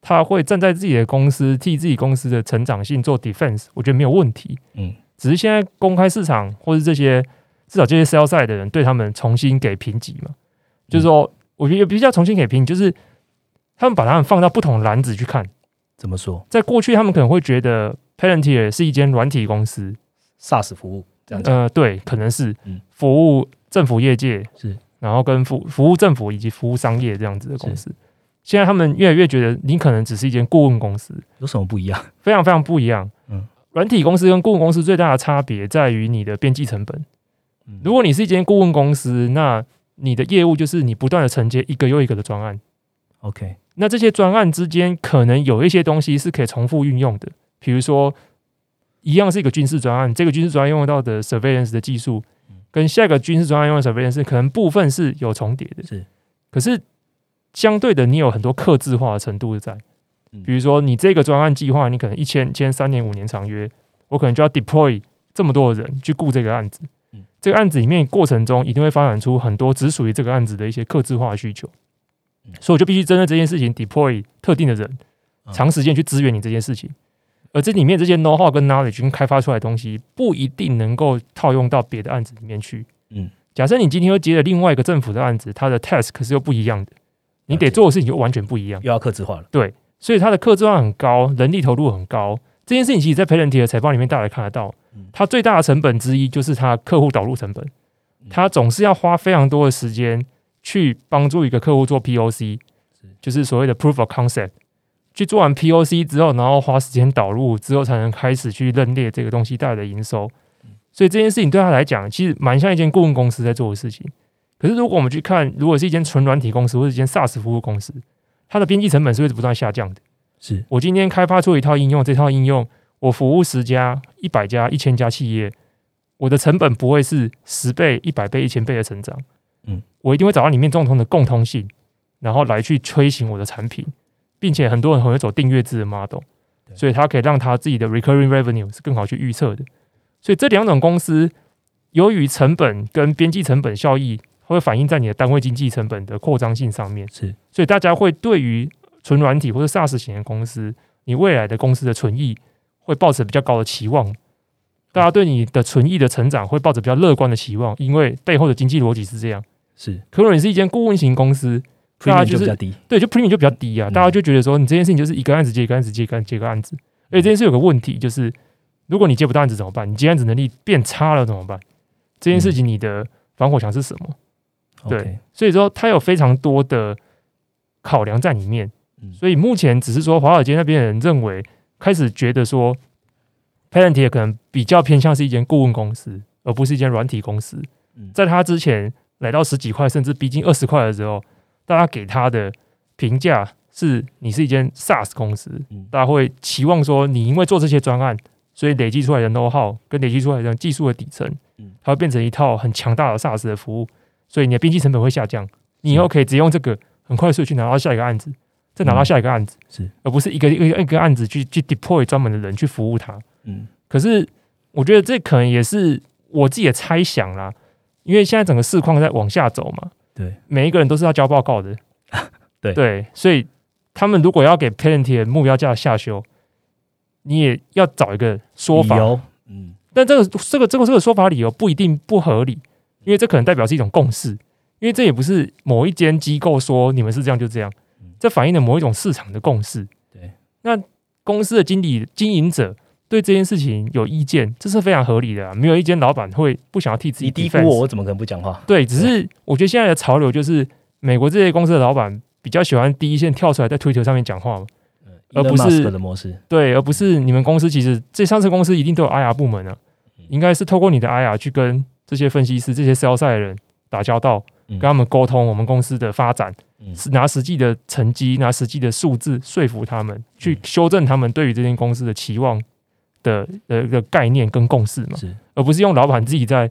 他会站在自己的公司替自己公司的成长性做 defense，我觉得没有问题。嗯只是现在公开市场或是这些至少这些 sell side 的人对他们重新给评级嘛，就是说，我觉得也比较重新给评，就是他们把他们放到不同篮子去看。怎么说在过去，他们可能会觉得 Palantir 是一间软体公司，？SaaS 服务这样讲。呃，对，可能是嗯服务政府业界是，然后跟服服务政府以及服务商业这样子的公司。现在他们越来越觉得你可能只是一间顾问公司，有什么不一样？非常非常不一样。嗯软体公司跟顾问公司最大的差别在于你的边际成本。嗯如果你是一间顾问公司，那你的业务就是你不断的承接一个又一个的专案。OK，那这些专案之间可能有一些东西是可以重复运用的，比如说一样是一个军事专案，这个军事专案用到的 surveillance 的技术嗯，跟下一个军事专案用的 surveillance 可能部分是有重叠的，是，可是相对的，你有很多克制化的程度在。嗯，比如说你这个专案计划，你可能一签签三年五年长约，我可能就要 deploy 这么多的人去顾这个案子。嗯，这个案子里面过程中一定会发展出很多只属于这个案子的一些克制化的需求。嗯，所以我就必须针对这件事情 deploy 特定的人，嗯。长时间去支援你这件事情。而这里面这些 know how 跟 knowledge 跟开发出来的东西，不一定能够套用到别的案子里面去。嗯，假设你今天又接了另外一个政府的案子，它的 task 可是又不一样的，你得做的事情就完全不一样。又要克制化了。对，所以它的克制化很高，人力投入很高。这件事情其实，在 Palantir 的财报里面大家看得到嗯，它最大的成本之一就是它客户导入成本，它总是要花非常多的时间去帮助一个客户做 POC，就是所谓的 Proof of Concept。去做完 POC 之后，然后花时间导入之后，才能开始去认列这个东西带来的营收。所以这件事情对他来讲，其实蛮像一间顾问公司在做的事情。可是如果我们去看，如果是一间纯软体公司或者一间 SaaS 服务公司，它的边际成本是会不断下降的。是我今天开发出一套应用，这套应用我服务十家、一百家、一千家企业，我的成本不会是十倍、一百倍、一千倍的成长。嗯，我一定会找到里面共同的共通性，然后来去推行我的产品，并且很多人很会走订阅制的 model，对所以它可以让他自己的 recurring revenue 是更好去预测的。所以这两种公司由于成本跟边际成本效益会反映在你的单位经济成本的扩张性上面，是所以大家会对于纯软体或者 SaaS 型的公司，你未来的公司的存益会抱持比较高的期望。大家对你的存益的成长会抱着比较乐观的期望，因为背后的经济逻辑是这样。是可如果你是一间顾问型公司，大家就就是比较低，对，就 premium 就比较低啊，嗯大家就觉得说你这件事情就是一个案子接一个案子接一个案子接一个案子，而且这件事有个问题就是，如果你接不到案子怎么办？你接案子能力变差了怎么办？这件事情你的防火墙是什么？对所以说它有非常多的考量在里面。嗯。所以目前只是说华尔街那边的人认为，开始觉得说 Palantir 可能比较偏向是一间顾问公司，而不是一间软体公司。嗯。在他之前来到十几块甚至逼近二十块的时候，大家给他的评价是你是一间 SaaS 公司，嗯。大家会期望说你因为做这些专案，所以累积出来的 know how 跟累积出来的技术的底层嗯，它会变成一套很强大的 SaaS 的服务，所以你的边际成本会下降。你以后可以直接用这个很快速去拿到下一个案子，再拿到下一个案子，是。而不是一个一个一个案子去去 deploy 专门的人去服务它。嗯。可是我觉得这可能也是我自己的猜想啦，因为现在整个市况在往下走嘛，对，每一个人都是要交报告的，对。对，所以他们如果要给 Palantir 目标价下修，你也要找一个说法，嗯。但这个这个这个这个说法理由不一定不合理，因为这可能代表是一种共识，因为这也不是某一间机构说你们是这样就这样嗯，这反映了某一种市场的共识。对，那公司的经理经营者对这件事情有意见，这是非常合理的、啊。没有一间老板会不想要替自己你低估我，我怎么可能不讲话？对，只是我觉得现在的潮流就是美国这些公司的老板比较喜欢第一线跳出来在推特上面讲话嘛，而不是的模式，对，而不是你们公司其实这上市公司一定都有 IR 部门啊，应该是透过你的 IR 去跟这些分析师、这些 sell 曬的人打交道，嗯。跟他们沟通我们公司的发展，拿实际的成绩、拿实际的数字说服他们，去修正他们对于这间公司的期望的呃的概念跟共识嘛，而不是用老板自己在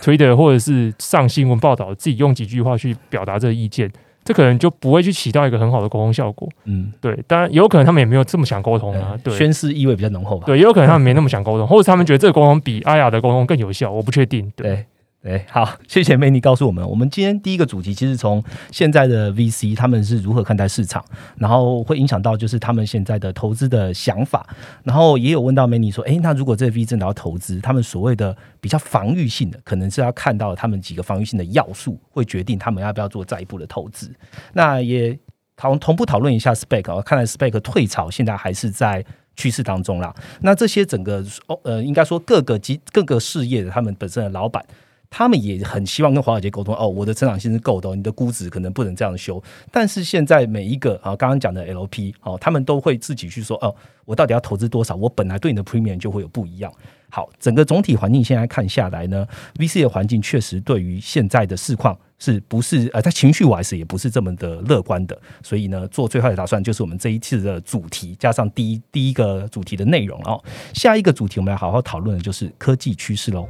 Twitter 或者是上新闻报道自己用几句话去表达这个意见。这可能就不会去起到一个很好的沟通效果，嗯，对，当然也有可能他们也没有这么想沟通啊，对，宣誓意味比较浓厚吧？对，也有可能他们没那么想沟通，或者他们觉得这个沟通比阿雅的沟通更有效，我不确定。对，对对，好，谢谢梅尼告诉我们，我们今天第一个主题其实从现在的 VC 他们是如何看待市场，然后会影响到就是他们现在的投资的想法，然后也有问到梅尼说，诶，那如果这 VC 真的要投资，他们所谓的比较防御性的，可能是要看到他们几个防御性的要素，会决定他们要不要做再一步的投资。那也讨同步讨论一下 Spec 哦，看来 Spec 退潮现在还是在趋势当中啦。那这些整个哦呃，应该说各个及各个事业的他们本身的老板。他们也很希望跟华尔街沟通哦，我的成长性是够的，你的估值可能不能这样修。但是现在每一个啊，刚刚讲的 LP 哦，他们都会自己去说哦，我到底要投资多少？我本来对你的 premium 就会有不一样。好，整个总体环境现在看下来呢，VC 的环境确实对于现在的市况是不是呃，在情绪 wise 也不是这么的乐观的。所以呢，做最坏的打算就是我们这一次的主题，加上第一第一个主题的内容哦。下一个主题我们来好好讨论的就是科技趋势喽。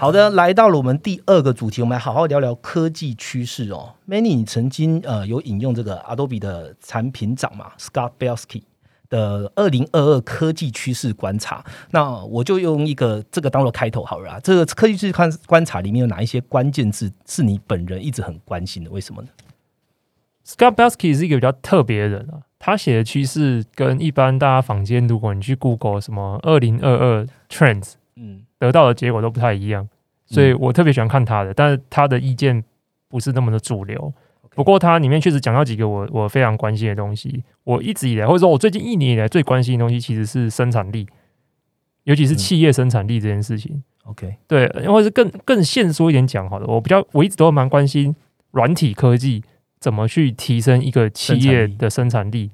好的，来到了我们第二个主题，我们来好好聊聊科技趋势哦。Many，你曾经呃有引用这个 Adobe 的产品长嘛，Scott Belsky 的二零二二科技趋势观察。那我就用一个这个当做开头好了啊。这个科技趋势观观察里面有哪一些关键字是你本人一直很关心的？为什么呢？Scott Belsky 是一个比较特别的人啊，他写的趋势跟一般大家坊间，如果你去 Google 什么二零二二 Trends 嗯得到的结果都不太一样，所以我特别喜欢看他的，但是他的意见不是那么的主流。不过他里面确实讲到几个我我非常关心的东西，我一直以来或者说我最近一年以来最关心的东西其实是生产力，尤其是企业生产力这件事情。，OK，对，或者是更更现说一点讲好了，我比较我一直都蛮关心软体科技怎么去提升一个企业的生产力，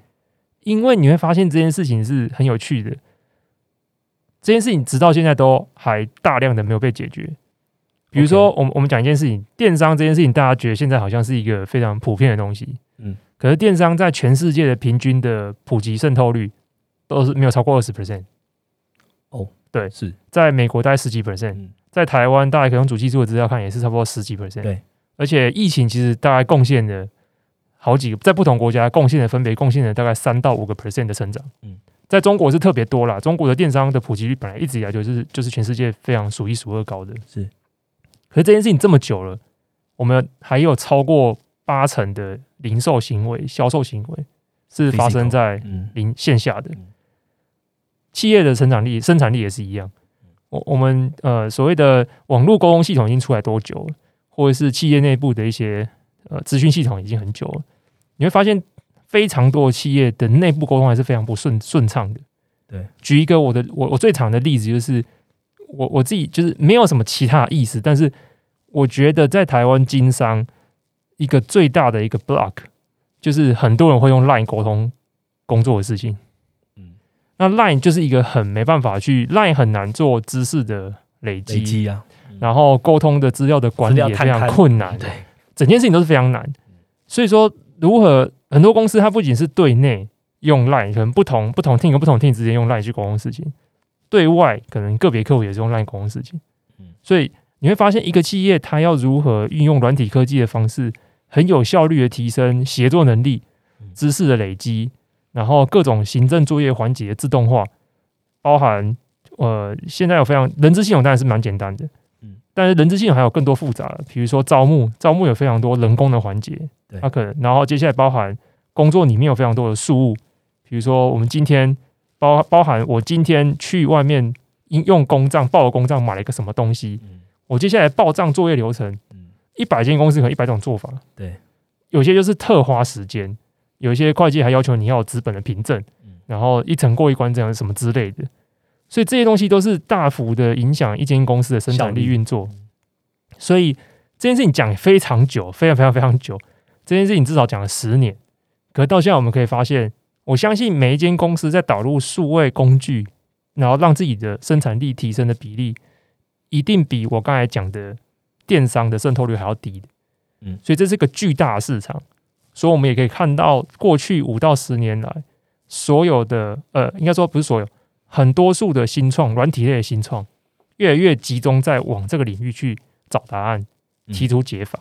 因为你会发现这件事情是很有趣的。这件事情直到现在都还大量的没有被解决。比如说，我们我们讲一件事情，电商这件事情，大家觉得现在好像是一个非常普遍的东西，嗯，可是电商在全世界的平均的普及渗透率都是没有超过二十 percent。哦，对，是在美国大概十几 percent，嗯在台湾大概可以用主技术的资料看，也是差不多十几 percent。对，而且疫情其实大概贡献了好几个，在不同国家贡献的分别贡献了大概三到五个 percent 的成长。嗯，在中国是特别多啦，中国的电商的普及率本来一直以来就是就是全世界非常数一数二高的。是，可是这件事情这么久了，我们还有超过八成的零售行为、销售行为是发生在嗯零线下的嗯企业的成长力、生产力也是一样。我我们呃所谓的网络沟通系统已经出来多久了，或者是企业内部的一些呃资讯系统已经很久了，你会发现非常多的企业的内部沟通还是非常不顺顺畅的。对，举一个我的我我最常的例子就是我我自己就是没有什么其他的意思，但是我觉得在台湾经商一个最大的一个 block 就是很多人会用 Line 沟通工作的事情。嗯，那 Line 就是一个很没办法去 Line 很难做知识的累积，累积啊，然后沟通的资料的管理也非常困难，对，整件事情都是非常难。所以说，如何很多公司它不仅是对内用 Line，可能不同不同 team 跟不同 team 之间用 Line 去沟通事情，对外可能个别客户也是用 Line 沟通事情。嗯。所以你会发现，一个企业它要如何运用软体科技的方式，很有效率的提升协作能力嗯、知识的累积，然后各种行政作业环节自动化，包含呃，现在有非常人资系统当然是蛮简单的，嗯但是人资系统还有更多复杂的，比如说招募，招募有非常多人工的环节，对。它可能，然后接下来包含工作里面有非常多的事务，比如说我们今天包包含我今天去外面应用公账报了公账买了一个什么东西，嗯。我接下来报账作业流程，嗯，一百间公司可能一百种做法，对，有些就是特花时间，有一些会计还要求你要有资本的凭证嗯，然后一层过一关这样什么之类的，所以这些东西都是大幅的影响一间公司的生产力运作。所以这件事情讲非常久，非常非常非常久。这件事情至少讲了十年，可是到现在我们可以发现，我相信每一间公司在导入数位工具，然后让自己的生产力提升的比例，一定比我刚才讲的电商的渗透率还要低的。嗯所以这是个巨大的市场。所以我们也可以看到，过去五到十年来，所有的呃，应该说不是所有，很多数的新创软体类的新创，越来越集中在往这个领域去找答案，嗯。提出解法，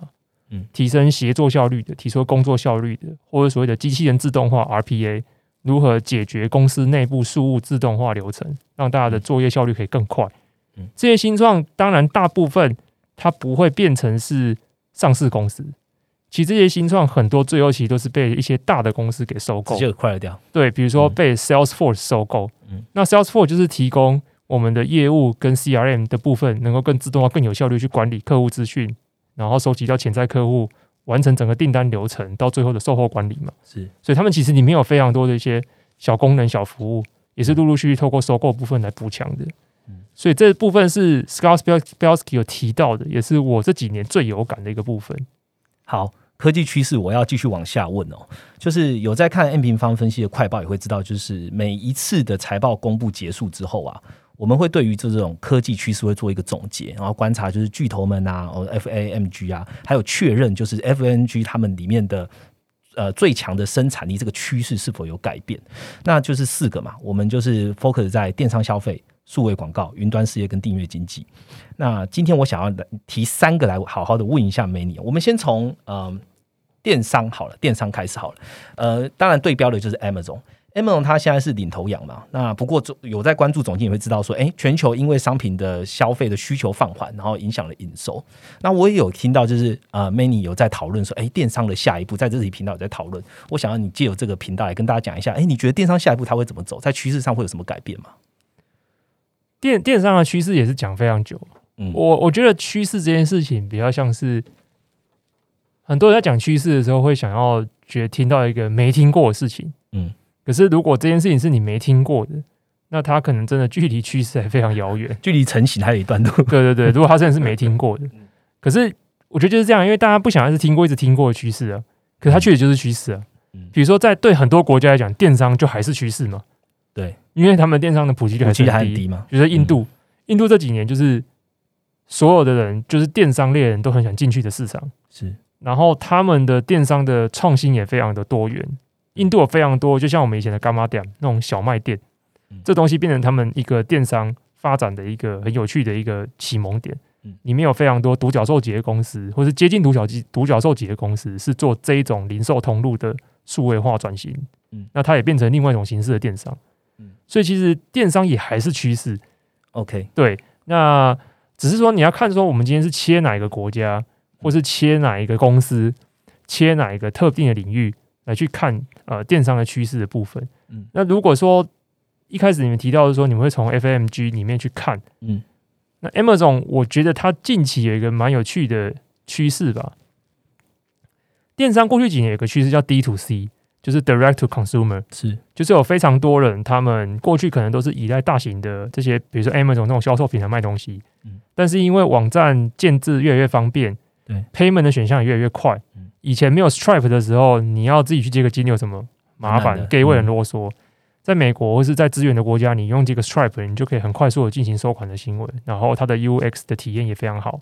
嗯。提升协作效率的，提出工作效率的，或者所谓的机器人自动化 RPA，如何解决公司内部事务自动化流程，让大家的作业效率可以更快。嗯。这些新创当然大部分它不会变成是上市公司，其实这些新创很多最后其实都是被一些大的公司给收购直，接快了掉，对，比如说嗯被 Salesforce 收购，嗯那 Salesforce 就是提供我们的业务跟 CRM 的部分，能够更自动化、更有效率去管理客户资讯，然后收集到潜在客户，完成整个订单流程到最后的售后管理嘛。是所以他们其实里面有非常多的一些小功能、小服务，也是陆陆续续透过收购部分来补强的嗯。所以这部分是 Scott Belsky 有提到的，也是我这几年最有感的一个部分。好。科技趋势，我要继续往下问哦。就是有在看 N 平方分析的快报，也会知道，就是每一次的财报公布结束之后啊，我们会对于这种科技趋势会做一个总结，然后观察就是巨头们啊，哦 FAMG 啊，还有确认就是 FNG 他们里面的呃最强的生产力这个趋势是否有改变。那就是四个嘛，我们就是 focus 在电商消费、数位广告、云端事业跟订阅经济。那今天我想要来提三个来好好的问一下美女，我们先从、呃电商好了，电商开始好了。呃，当然对标的就是 Amazon。Amazon 它现在是领头羊嘛，那不过总有在关注总经也会知道说，哎，全球因为商品的消费的需求放缓，然后影响了营收。那我也有听到，就是呃，Many 有在讨论说，哎，电商的下一步，在这里频道有在讨论。我想要你借由这个频道来跟大家讲一下，哎，你觉得电商下一步它会怎么走，在趋势上会有什么改变吗？电电商的趋势也是讲非常久，嗯我我觉得趋势这件事情比较像是很多人在讲趋势的时候，会想要觉得听到一个没听过的事情，嗯，可是如果这件事情是你没听过的，那它可能真的距离趋势还非常遥远。距离成型还有一段路。对对对，如果他真的是没听过的，可是我觉得就是这样，因为大家不想要是听过一直听过的趋势啊，可是它确实就是趋势啊嗯。比如说，在对很多国家来讲，电商就还是趋势嘛。对，因为他们电商的普及率还是很低。嘛，比如说印度，印度这几年就是所有的人，就是电商猎人都很想进去的市场。是然后他们的电商的创新也非常的多元。印度有非常多，就像我们以前的干妈店那种小卖店嗯，这东西变成他们一个电商发展的一个很有趣的一个启蒙点嗯。里面有非常多独角兽级的公司，或是接近独角级独角兽级的公司，是做这一种零售通路的数位化转型。嗯那它也变成另外一种形式的电商。嗯所以其实电商也还是趋势。OK，对，那只是说你要看说我们今天是切哪一个国家，或是切哪一个公司，切哪一个特定的领域来去看呃电商的趋势的部分。嗯那如果说一开始你们提到的说你们会从 FMG 里面去看，嗯那 Amazon 我觉得它近期有一个蛮有趣的趋势吧。电商过去几年有个趋势叫 D to C，就是 Direct to Consumer。是就是有非常多人，他们过去可能都是依赖大型的这些，比如说 Amazon 这种销售平台卖东西，嗯但是因为网站建制越来越方便，对，payment 的选项也越来越快。嗯以前没有 Stripe 的时候，你要自己去接个金有什么麻烦很难的，gay 位很嗯啰嗦。在美国或是在资源的国家，你用这个 Stripe，你就可以很快速的进行收款的行为，然后它的 UX 的体验也非常好。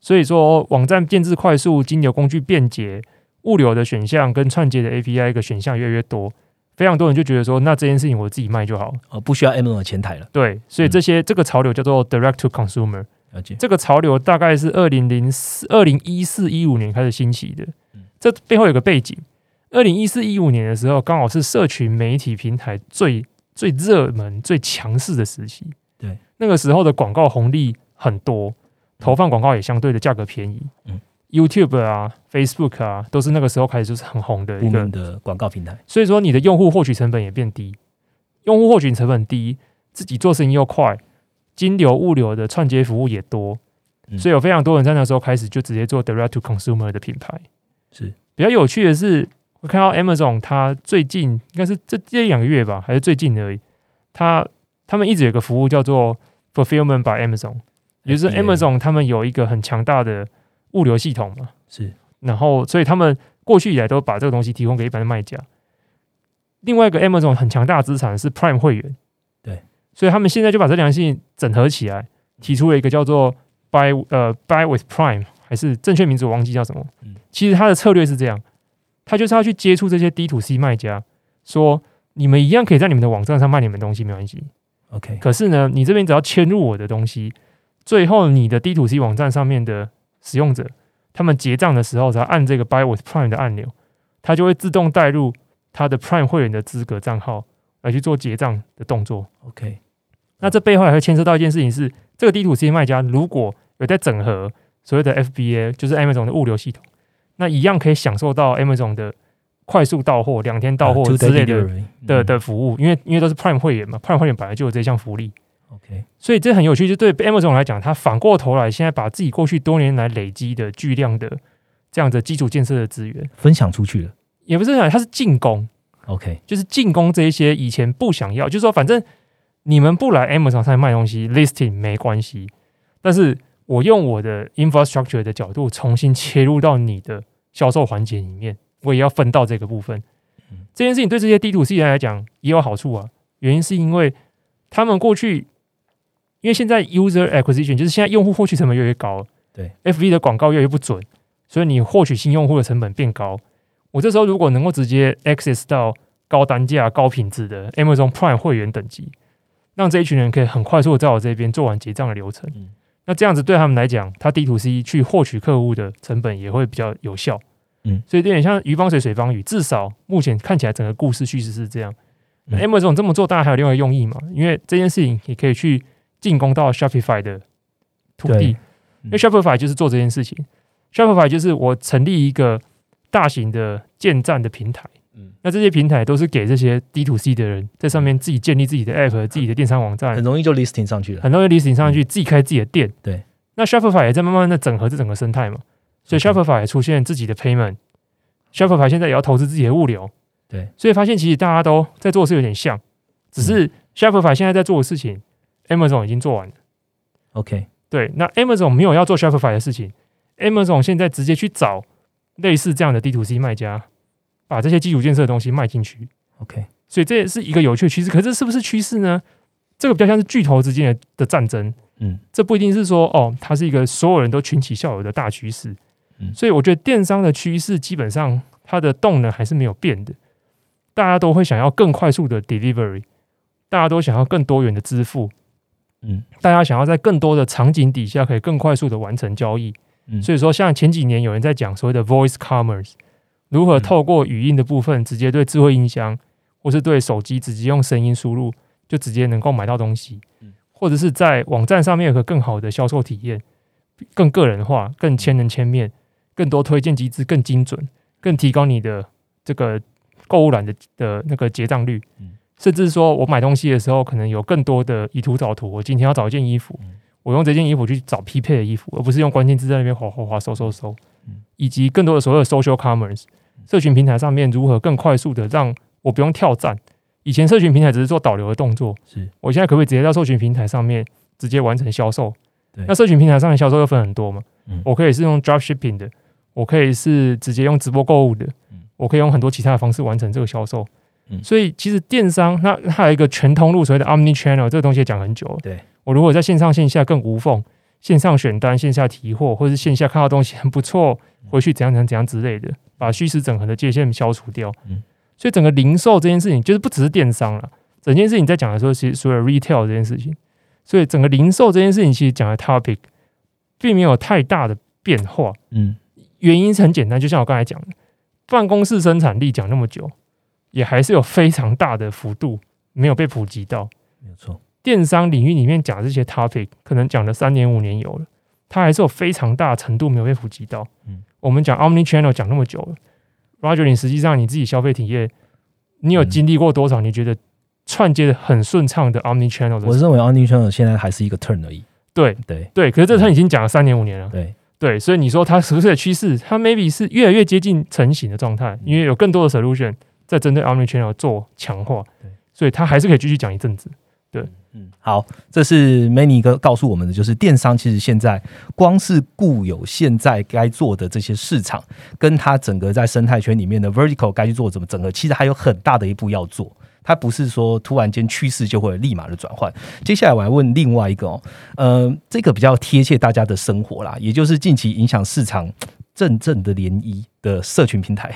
所以说，网站建制快速，金流工具便捷，物流的选项跟串接的 API 一个选项越来越多，非常多人就觉得说，那这件事情我自己卖就好。呃，不需要 Amazon 的前台了，对，所以这些、这个潮流叫做 Direct to Consumer。了解，这个潮流大概是二零零四、二零一四、一五年开始兴起的嗯。这背后有个背景，二零一四、一五年的时候，刚好是社群媒体平台最最热门、最强势的时期。对，那个时候的广告红利很多，投放广告也相对的价格便宜。嗯，YouTube 啊、Facebook 啊，都是那个时候开始就是很红的一个的广告平台，所以说你的用户获取成本也变低，用户获取成本低，自己做生意又快，金流物流的串接服务也多，嗯所以有非常多人在那时候开始就直接做 direct to consumer 的品牌。是比较有趣的是，我看到 Amazon 它最近应该是这这两个月吧，还是最近而已，它他们一直有个服务叫做 fulfillment by Amazon，也就是 Amazon 他们有一个很强大的物流系统嘛，是然后所以他们过去以来都把这个东西提供给一般的卖家。另外一个 Amazon 很强大的资产是 Prime 会员，对，所以他们现在就把这两个事情整合起来，提出了一个叫做 Buy 呃 Buy with Prime，还是正确名字我忘记叫什么。嗯其实他的策略是这样，他就是要去接触这些 D to C 卖家，说你们一样可以在你们的网站上卖你们东西，没关系。OK，可是呢，你这边只要迁入我的东西，最后你的 D to C 网站上面的使用者，他们结账的时候才按这个 Buy with Prime 的按钮，它就会自动带入他的 Prime 会员的资格账号来去做结账的动作。OK，那这背后还会牵涉到一件事情是，这个 D to C 卖家如果有在整合所谓的 FBA，就是 Amazon 的物流系统，那一样可以享受到 Amazon 的快速到货、两天到货之类的的服务，因为因为都是 Prime 会员嘛，Prime 会员本来就有这项福利。OK，所以这很有趣，就对 Amazon 来讲，它反过头来，现在把自己过去多年来累积的巨量的这样的基础建设的资源，分享出去了。也不是讲它是进攻，OK，就是进攻这一些以前不想要，就是说反正你们不来 Amazon 上面卖东西，listing 没关系，但是我用我的 infrastructure 的角度重新切入到你的销售环节里面，我也要分到这个部分。嗯。这件事情对这些 D to C 人来讲也有好处啊，原因是因为他们过去，因为现在 user acquisition 就是现在用户获取成本越来越高，对，FB 的广告越来越不准，所以你获取新用户的成本变高。我这时候如果能够直接 access 到高单价、高品质的 Amazon Prime 会员等级，让这一群人可以很快速的在我这边做完结账的流程。嗯那这样子对他们来讲，他 D to C 去获取客户的成本也会比较有效。嗯，所以有点像鱼帮水，水帮鱼。至少目前看起来整个故事叙事是这样。Amazon 这么做，当然还有另外一个用意嘛，因为这件事情也可以去进攻到 Shopify 的土地，因为 Shopify 就是做这件事情。Shopify 就是我成立一个大型的建站的平台，嗯，那这些平台都是给这些 D to C 的人在上面自己建立自己的 App、自己的电商网站。很，容易就 listing 上去了。很容易 listing 上去，自己开自己的店。对，那 Shopify 也在慢慢的整合这整个生态嘛，所以 Shopify 也出现自己的 payment。Shopify 现在也要投资自己的物流，对，所以发现其实大家都在做的事有点像，只是 Shopify 现在在做的事情，Amazon 已经做完了。OK，对，那 Amazon 没有要做 Shopify 的事情，Amazon 现在直接去找类似这样的 D to C 卖家，把这些基础建设的东西卖进去。OK，所以这也是一个有趣的趋势。可是是不是趋势呢？这个比较像是巨头之间的的战争。嗯，这不一定是说哦，它是一个所有人都群起效尤的大趋势。嗯所以我觉得电商的趋势基本上它的动能还是没有变的，大家都会想要更快速的 delivery，大家都想要更多元的支付，嗯。大家想要在更多的场景底下可以更快速的完成交易。嗯，所以说，像前几年有人在讲所谓的 voice commerce，如何嗯透过语音的部分直接对智慧音箱或是对手机直接用声音输入，就直接能够买到东西。嗯，或者是在网站上面有个更好的销售体验，更个人化、更千人千面、更多推荐机制、更精准、更提高你的这个购物篮的的那个结账率。嗯，甚至说我买东西的时候，可能有更多的以图找图。我今天要找一件衣服嗯，我用这件衣服去找匹配的衣服，而不是用关键字在那边划划划搜搜搜嗯，以及更多的所谓的 social commerce 社群平台上面如何更快速的让我不用跳站。以前社群平台只是做导流的动作，是我现在可不可以直接到社群平台上面直接完成销售对？那社群平台上的销售又分很多嘛嗯，我可以是用 drop shipping 的，我可以是直接用直播购物的嗯，我可以用很多其他的方式完成这个销售嗯。所以其实电商那它还有一个全通路，所谓的 omni channel 这个东西也讲很久了。对我如果在线上线下更无缝，线上选单、线下提货，或者是线下看到东西很不错，回去怎样怎样怎样之类的，把虚实整合的界限消除掉。嗯所以整个零售这件事情，就是不只是电商了，整件事情在讲的时候，其实所有 retail 这件事情，所以整个零售这件事情，其实讲的 topic 并没有太大的变化。嗯原因是很简单，就像我刚才讲的，办公室生产力讲那么久，也还是有非常大的幅度没有被普及到。没有错，电商领域里面讲这些 topic，可能讲了三年五年有了，它还是有非常大程度没有被普及到。嗯我们讲 omni channel 讲那么久了，Roger，你实际上你自己消费体验，你有嗯经历过多少？你觉得串接的很顺畅的 omni channel 的？我认为 Omni Channel 现在还是一个 turn 而已。对对对，可是这它已经讲了三年五年了。对，对，所以你说它是不是趋势？它 maybe 是越来越接近成型的状态，因为有更多的 solution 在针对 omni channel 做强化对，所以它还是可以继续讲一阵子。对嗯，好，这是 Many 哥告诉我们的，就是电商其实现在光是固有现在该做的这些市场，跟它整个在生态圈里面的 vertical 该去做怎么整个，其实还有很大的一步要做。它不是说突然间趋势就会立马的转换。接下来我来问另外一个哦，呃，这个比较贴切大家的生活啦，也就是近期影响市场阵阵的涟漪的社群平台，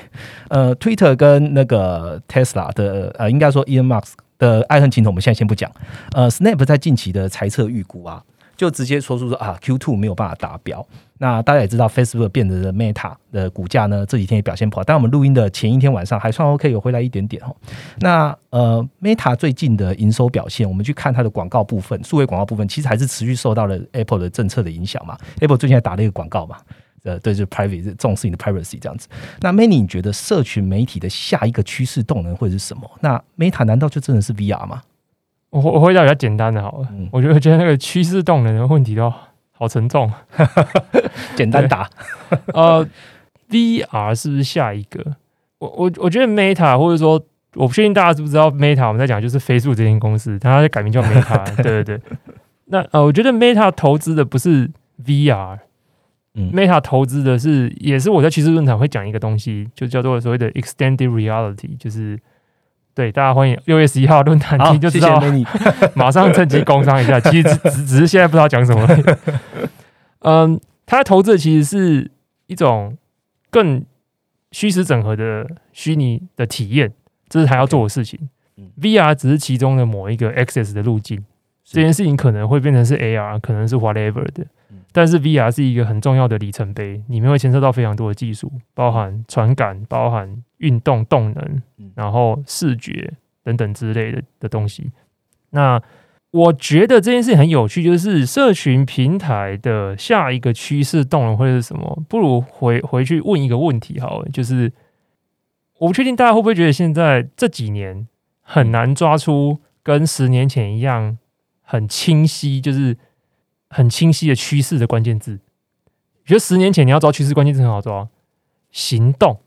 呃，Twitter 跟那个 Tesla 的呃，应该说 Elon Musk 的爱恨情仇，我们现在先不讲。呃，Snap 在近期的猜测预估啊，就直接说出说啊，Q two 没有办法达标。那大家也知道，Facebook 变得的 Meta 的股价呢，这几天也表现不好。但我们录音的前一天晚上还算 OK，有回来一点点哦。那呃，Meta 最近的营收表现，我们去看它的广告部分，数位广告部分，其实还是持续受到了 Apple 的政策的影响嘛。Apple 最近还打了一个广告嘛，呃，对，就是 private 重视你的 privacy 这样子。那 Many 你觉得社群媒体的下一个趋势动能会是什么？那 Meta 难道就真的是 VR 吗？我我回答比较简单的好了，嗯我觉得觉得那个趋势动能的问题都好沉重。简单答，呃，VR 是不是下一个？我我我觉得 Meta 或者说我不确定大家知不知道 Meta，我们在讲就是 Facebook 这间公司，它改名叫 Meta，对对对。那呃，我觉得 Meta 投资的不是 VR，嗯 Meta 投资的是，也是我在趋势论坛会讲一个东西，就叫做所谓的 Extended Reality，就是对大家欢迎六月十一号论坛听就知道。马上趁机工商一下。其实只只只是现在不知道讲什么。嗯，他投资的其实是一种更虚实整合的虚拟的体验，这是他要做的事情。嗯 VR 只是其中的某一个 access 的路径，这件事情可能会变成是 AR，可能是 whatever 的嗯。但是 VR 是一个很重要的里程碑，里面会牵涉到非常多的技术，包含传感、包含运动动能嗯，然后视觉等等之类的的东西。那我觉得这件事情很有趣，就是社群平台的下一个趋势动能会是什么？不如回回去问一个问题好了，就是我不确定大家会不会觉得现在这几年很难抓出跟十年前一样很清晰，就是很清晰的趋势的关键字。觉得十年前你要抓趋势关键字很好抓，行动，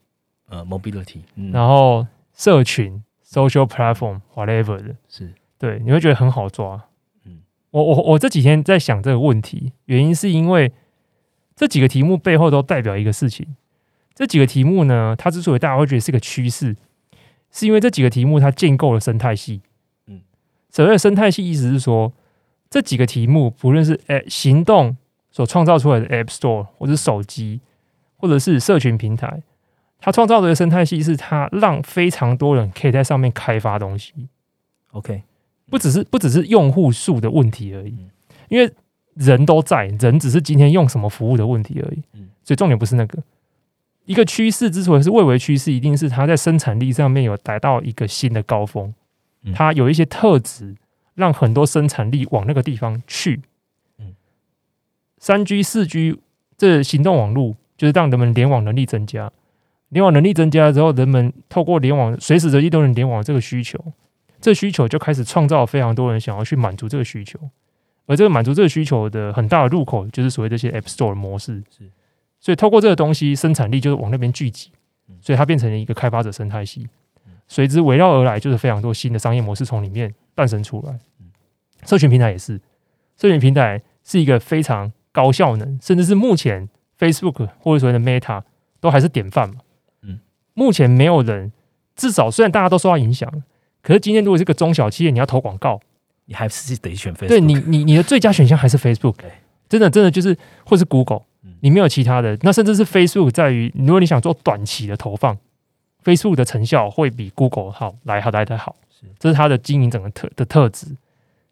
呃，mobility，嗯，然后社群、social platform whatever 的，是对，你会觉得很好抓。嗯我我我这几天在想这个问题，原因是因为这几个题目背后都代表一个事情。这几个题目呢，它之所以大家会觉得是个趋势，是因为这几个题目它建构了生态系。嗯，所谓的生态系，意思是说这几个题目，不论是诶行动所创造出来的 App Store，或者手机，或者是社群平台，它创造的生态系是它让非常多人可以在上面开发东西。OK，不只是不只是用户数的问题而已嗯，因为人都在，人只是今天用什么服务的问题而已。嗯所以重点不是那个。一个趋势之所以是未为趋势，一定是它在生产力上面有达到一个新的高峰嗯，它有一些特质让很多生产力往那个地方去。嗯。三 G、四 G 这行动网络就是让人们联网能力增加，联网能力增加之后，人们透过联网随时随地都能联网这个需求，这需求就开始创造非常多人想要去满足这个需求，而这个满足这个需求的很大的入口就是所谓这些 App Store 模式。是，所以透过这个东西，生产力就是往那边聚集。嗯，所以它变成了一个开发者生态系。嗯。随之围绕而来就是非常多新的商业模式从里面诞生出来嗯。社群平台也是，社群平台是一个非常高效能，甚至是目前 Facebook 或者所谓的 Meta 都还是典范嘛。嗯，目前没有人，至少虽然大家都受到影响，可是今天如果是个中小企业，你要投广告，你还是得选 Facebook。对你，你你的最佳选项还是 Facebook，对真的真的就是或是 Google，嗯你没有其他的，那甚至是 Facebook 在于，如果你想做短期的投放，Facebook 的成效会比 Google 好来好来的好是，这是它的经营整个特的特质。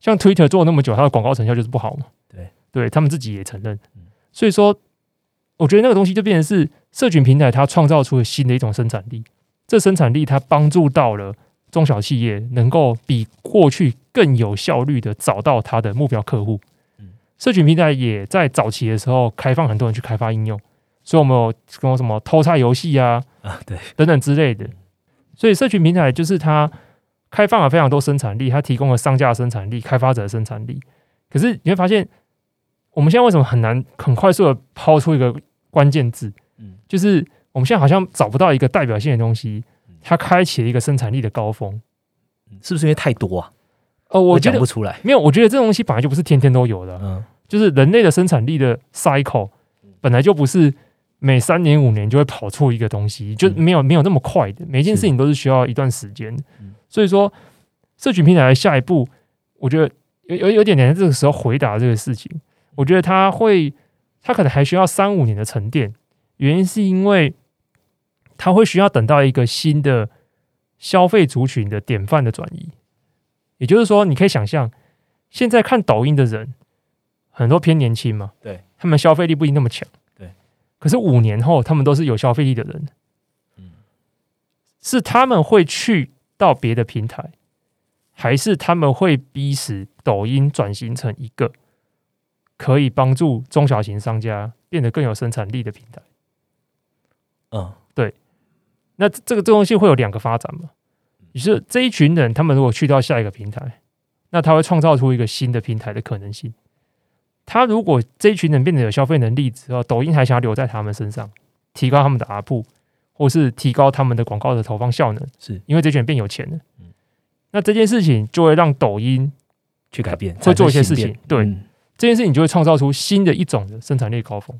像 Twitter 做了那么久，它的广告成效就是不好嘛，对，对他们自己也承认嗯，所以说，我觉得那个东西就变成是社群平台它创造出了新的一种生产力，这生产力它帮助到了中小企业能够比过去更有效率的找到它的目标客户嗯。社群平台也在早期的时候开放很多人去开发应用，所以我们有跟我什么偷菜游戏啊啊，对，等等之类的。所以社群平台就是它开放了非常多生产力，它提供了商家的生产力、开发者的生产力。可是你会发现，我们现在为什么很难很快速的抛出一个关键字？嗯就是我们现在好像找不到一个代表性的东西嗯，它开启了一个生产力的高峰。嗯是不是因为太多啊？哦，我觉得讲不出来。没有，我觉得这东西本来就不是天天都有的，嗯就是人类的生产力的 cycle 本来就不是每三年五年就会跑出一个东西，就没有没有那么快的，每一件事情都是需要一段时间嗯。所以说，社群平台的下一步，我觉得有有有点点在这个时候回答这个事情。我觉得他会，他可能还需要三五年的沉淀，原因是因为他会需要等到一个新的消费族群的典范的转移。也就是说，你可以想象，现在看抖音的人很多偏年轻嘛，对，他们消费力不一定那么强，对。可是五年后，他们都是有消费力的人，嗯是他们会去到别的平台，还是他们会逼使抖音转型成一个可以帮助中小型商家变得更有生产力的平台？嗯对那这这个这东西会有两个发展嘛？也就是这一群人，他们如果去到下一个平台，那他会创造出一个新的平台的可能性。他如果这一群人变得有消费能力之后，抖音还想要留在他们身上，提高他们的阿布，或是提高他们的广告的投放效能，是。因为这群人变有钱了。嗯。那这件事情就会让抖音去改变，会做一些事情对。嗯。这件事情就会创造出新的一种的生产力高峰。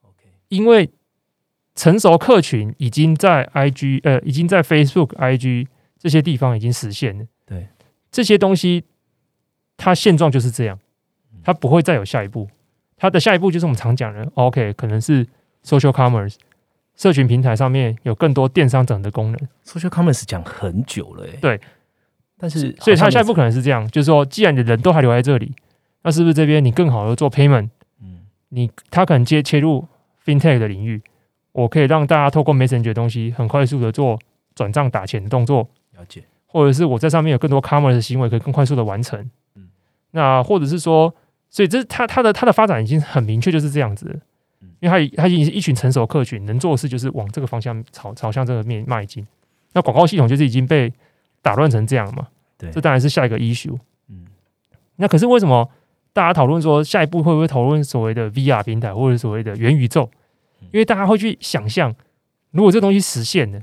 OK 因为成熟客群已经在 IG 呃，已经在 Facebook、IG 这些地方已经实现了。对，这些东西它现状就是这样，它不会再有下一步。它的下一步就是我们常讲的，OK，可能是 social commerce 社群平台上面有更多电商整的功能，social commerce 讲很久了，哎，对，但是所以它下一步可能是这样，就是说，既然你人都还留在这里，那是不是这边你更好的做 payment？嗯。你他可能接切入 fintech 的领域，我可以让大家透过 Messenger 的东西很快速的做转账打钱的动作，了解，或者是我在上面有更多 commerce 的行为可以更快速的完成。嗯。那或者是说，所以这它它的它的发展已经很明确就是这样子了嗯，因为它已它已经是一群成熟客群，能做的事就是往这个方向朝朝向这个面迈进。那广告系统就是已经被打乱成这样嘛，对这当然是下一个 issue。嗯那可是为什么大家讨论说下一步会不会讨论所谓的 VR 平台或者所谓的元宇宙？因为大家会去想象，如果这东西实现了，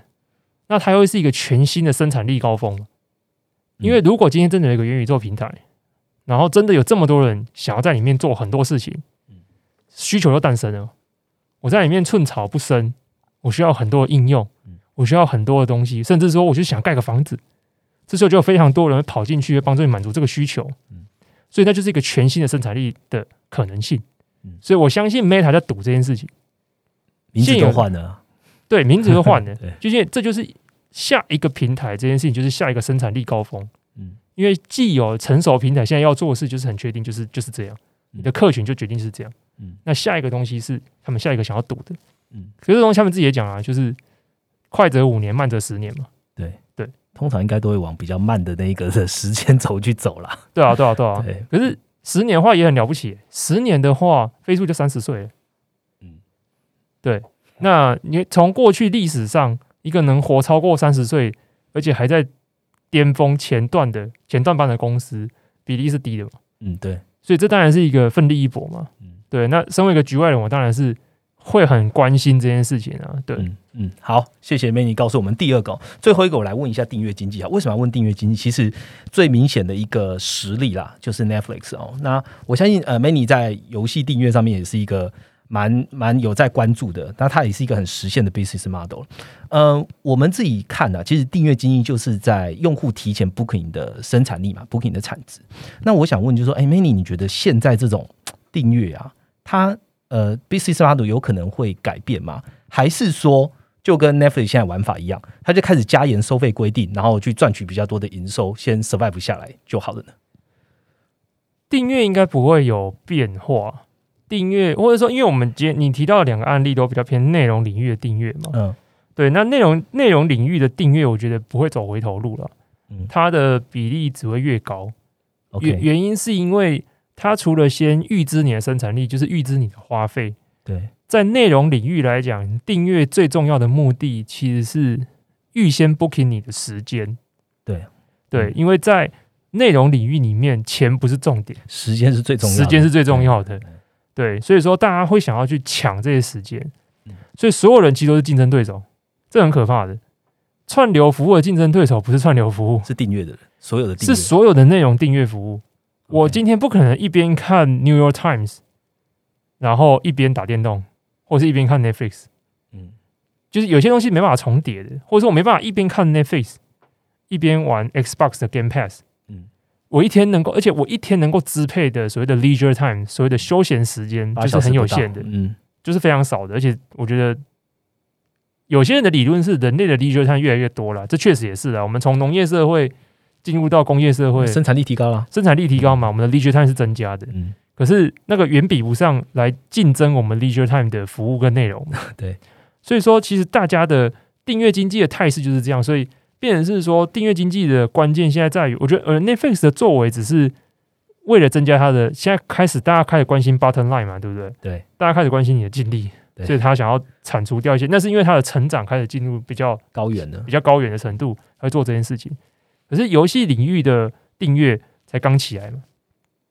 那它会是一个全新的生产力高峰。因为如果今天真的有一个元宇宙平台，然后真的有这么多人想要在里面做很多事情，需求就诞生了。我在里面寸草不生，我需要很多的应用嗯，我需要很多的东西，甚至说我就想盖个房子，这时候就有非常多人跑进去帮助你满足这个需求。嗯所以那就是一个全新的生产力的可能性。嗯所以我相信 Meta 在赌这件事情，名字都换了，对名字都换了，就是这就是下一个平台这件事情，就是下一个生产力高峰。嗯因为既有成熟平台，现在要做的事就是很确定，就是就是这样，嗯你的客群就决定是这样。嗯那下一个东西是他们下一个想要赌的，嗯，可是这东西他们自己也讲啊，就是快则五年，慢则十年嘛。对对通常应该都会往比较慢的那一个的时间轴去走啦。对啊，对啊，对啊。对，可是十年的话也很了不起，十年的话，飞速就三十岁了。嗯对。那你从过去历史上一个能活超过三十岁，而且还在巅峰前段的前段班的公司，比例是低的嘛？嗯对，所以这当然是一个奋力一搏嘛。嗯对。那身为一个局外人，我当然是会很关心这件事情啊。对。嗯嗯，好，谢谢 Many 告诉我们第二个哦、最后一个我来问一下订阅经济啊，为什么要问订阅经济？其实最明显的一个实例啦，就是 Netflix 哦。那我相信呃，Many 在游戏订阅上面也是一个蛮蛮有在关注的，那它也是一个很实现的 business model。呃，我们自己看呢、其实订阅经济就是在用户提前 Booking 的生产力嘛，Booking 的产值。那我想问，就说，哎，Many，你觉得现在这种订阅啊，它呃 business model 有可能会改变吗？还是说就跟 Netflix 现在玩法一样，它就开始加严收费规定，然后去赚取比较多的营收，先 survive 下来就好了呢？订阅应该不会有变化。订阅或者说，因为我们今天你提到的两个案例都比较偏内容领域的订阅嘛，嗯。对，那内容内容领域的订阅，我觉得不会走回头路了，嗯。它的比例只会越高。原原因是因为它除了先预支你的生产力，就是预支你的花费，对，在内容领域来讲，订阅最重要的目的其实是预先 booking 你的时间。对。对，嗯。因为在内容领域里面，钱不是重点，时间是最重要的，时间是最重要的。对。对，所以说大家会想要去抢这些时间嗯，所以所有人其实都是竞争对手，这很可怕的。串流服务的竞争对手不是串流服务，是订阅的人，所有的是所有的内容订阅服务。我今天不可能一边看 New York Times，然后一边打电动，或是一边看 Netflix。嗯就是有些东西没办法重叠的，或者说我没办法一边看 Netflix 一边玩 Xbox 的 Game Pass。嗯，我一天能够，而且我一天能够支配的所谓的 leisure time，所谓的休闲时间，八就是很有限的，嗯就是非常少的。而且我觉得有些人的理论是人类的 leisure time 越来越多了，这确实也是啊。我们从农业社会进入到工业社会，生产力提高了，生产力提高嘛，我们的 leisure time 是增加的。嗯可是那个远比不上来竞争我们 leisure time 的服务跟内容。对，所以说其实大家的订阅经济的态势就是这样，所以变成是说订阅经济的关键现在在于，我觉得呃 Netflix 的作为只是为了增加它的，现在开始大家开始关心 bottom line 嘛，对不对？对，大家开始关心你的净利，所以他想要铲除掉一些，那是因为他的成长开始进入比较高远的比，较高远的程度，才会做这件事情。可是游戏领域的订阅才刚起来嘛，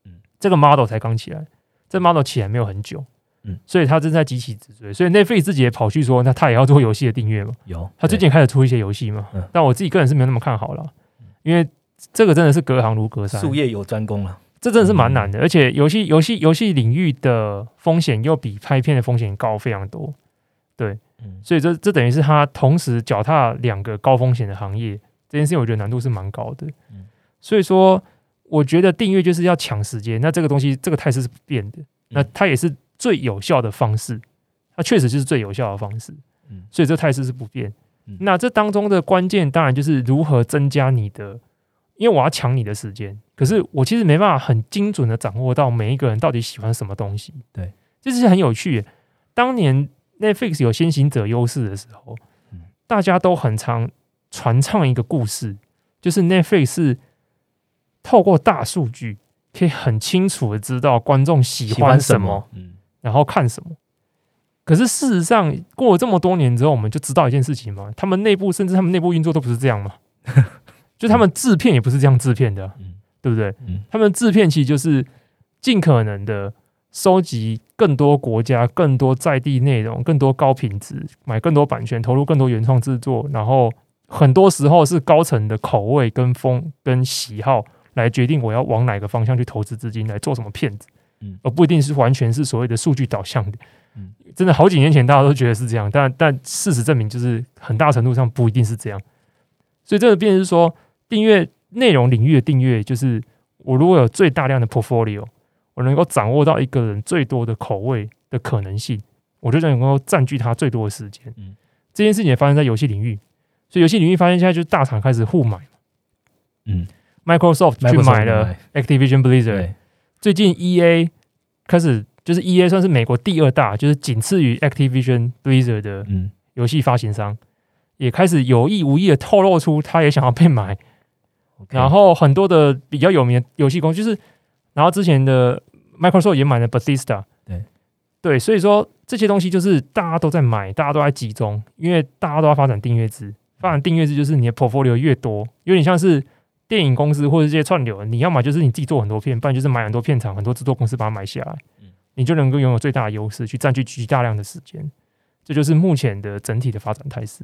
嗯这个 model 才刚起来，这 model 起来没有很久，嗯。所以他正在急起直追。所以 Netflix 自己也跑去说，那他也要做游戏的订阅嘛，有。他最近开始出一些游戏嘛，嗯。但我自己个人是没有那么看好了，因为这个真的是隔行如隔山，术业有专攻了，这真的是蛮难的，而且游戏游戏游戏领域的风险又比拍片的风险高非常多，对，嗯。所以这这等于是他同时脚踏两个高风险的行业，这件事情我觉得难度是蛮高的。嗯。所以说，我觉得订阅就是要抢时间，那这个东西这个态势是不变的，那它也是最有效的方式，它确实就是最有效的方式。嗯所以这态势是不变嗯。那这当中的关键当然就是如何增加你的，因为我要抢你的时间，可是我其实没办法很精准的掌握到每一个人到底喜欢什么东西。对，这是很有趣。当年 Netflix 有先行者优势的时候嗯，大家都很常传唱一个故事，就是 Netflix 是透过大数据可以很清楚的知道观众喜欢什么，？嗯，然后看什么。可是事实上，过了这么多年之后，我们就知道一件事情嘛，他们内部甚至他们内部运作都不是这样嘛，就他们制片也不是这样制片的啊、嗯对不对？嗯他们制片其实就是尽可能的收集更多国家、更多在地内容、更多高品质，买更多版权，投入更多原创制作，然后很多时候是高层的口味跟风跟喜好来决定我要往哪个方向去投资资金来做什么片子，嗯。而不一定是完全是所谓的数据导向的。嗯。真的好几年前大家都觉得是这样，但但事实证明，就是很大程度上不一定是这样。所以这个变是说，订阅内容领域的订阅，就是我如果有最大量的 portfolio，我能够掌握到一个人最多的口味的可能性，我就能够占据他最多的时间。嗯，这件事情也发生在游戏领域，所以游戏领域发现现在就是大厂开始互买嗯，Microsoft 去买了 Activision Blizzard，最近 EA 开始。就是 E A 算是美国第二大，就是仅次于 Activision Blizzard 的游戏发行商，也开始有意无意的透露出他也想要被买。然后很多的比较有名的游戏公司，就是然后之前的 Microsoft 也买了 Bethesda，对对，所以说这些东西就是大家都在买，大家都在集中，因为大家都要发展订阅制，发展订阅制就是你的 portfolio 越多，有点像是电影公司或者这些串流，你要么就是你自己做很多片，不然就是买很多片场，很多制作公司把它买下来。你就能够拥有最大的优势，去占据极大量的时间，这就是目前的整体的发展态势。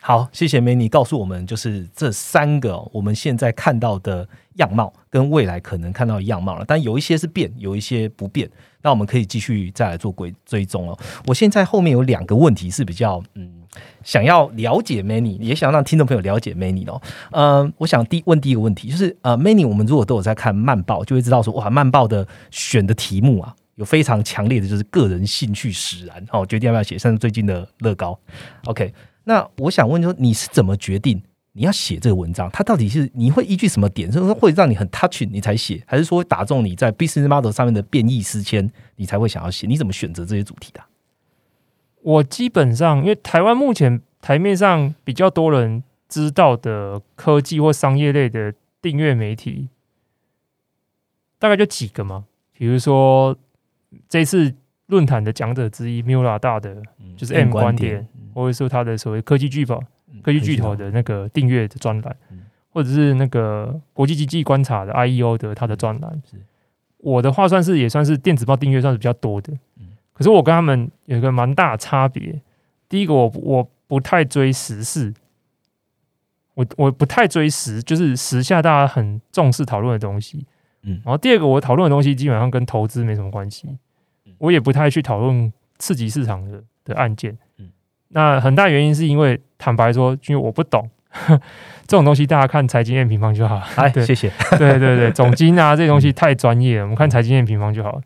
好，谢谢美妮告诉我们，就是这三个我们现在看到的样貌，跟未来可能看到的样貌了。但有一些是变，有一些不变。那我们可以继续再来做追追踪哦。我现在后面有两个问题是比较嗯，想要了解 Many，也想让听众朋友了解 Many 哦。呃，我想第问第一个问题就是呃，Many，我们如果都有在看慢报，就会知道说哇，慢报的选的题目啊。有非常强烈的就是个人兴趣使然，哦，决定要不要写，像最近的乐高。OK，那我想问说，你是怎么决定你要写这个文章？它到底是你会依据什么点，就是会让你很 touch 你才写，还是说打中你在 business model 上面的变异思迁，你才会想要写？你怎么选择这些主题的？我基本上，因为台湾目前台面上比较多人知道的科技或商业类的订阅媒体，大概就几个嘛，比如说。这次论坛的讲者之一，Mula 大的就是 M 观点，或者说他的所谓科技巨头、科技巨头。的那个订阅的专栏，或者是那个国际经济观察的 IEO 的他的专栏。我的话算是也算是电子报订阅算是比较多的，可是我跟他们有一个蛮大的差别。第一个，我我不太追时事，我我不太追时，就是时下大家很重视讨论的东西。嗯，然后第二个，我讨论的东西基本上跟投资没什么关系，我也不太去讨论刺激市场的的案件。嗯，那很大原因是因为坦白说，因为我不懂 这种东西，大家看财经验平方就好。哎，谢谢。对对对，总金啊，这些东西太专业了，我们看财经验平方就好了。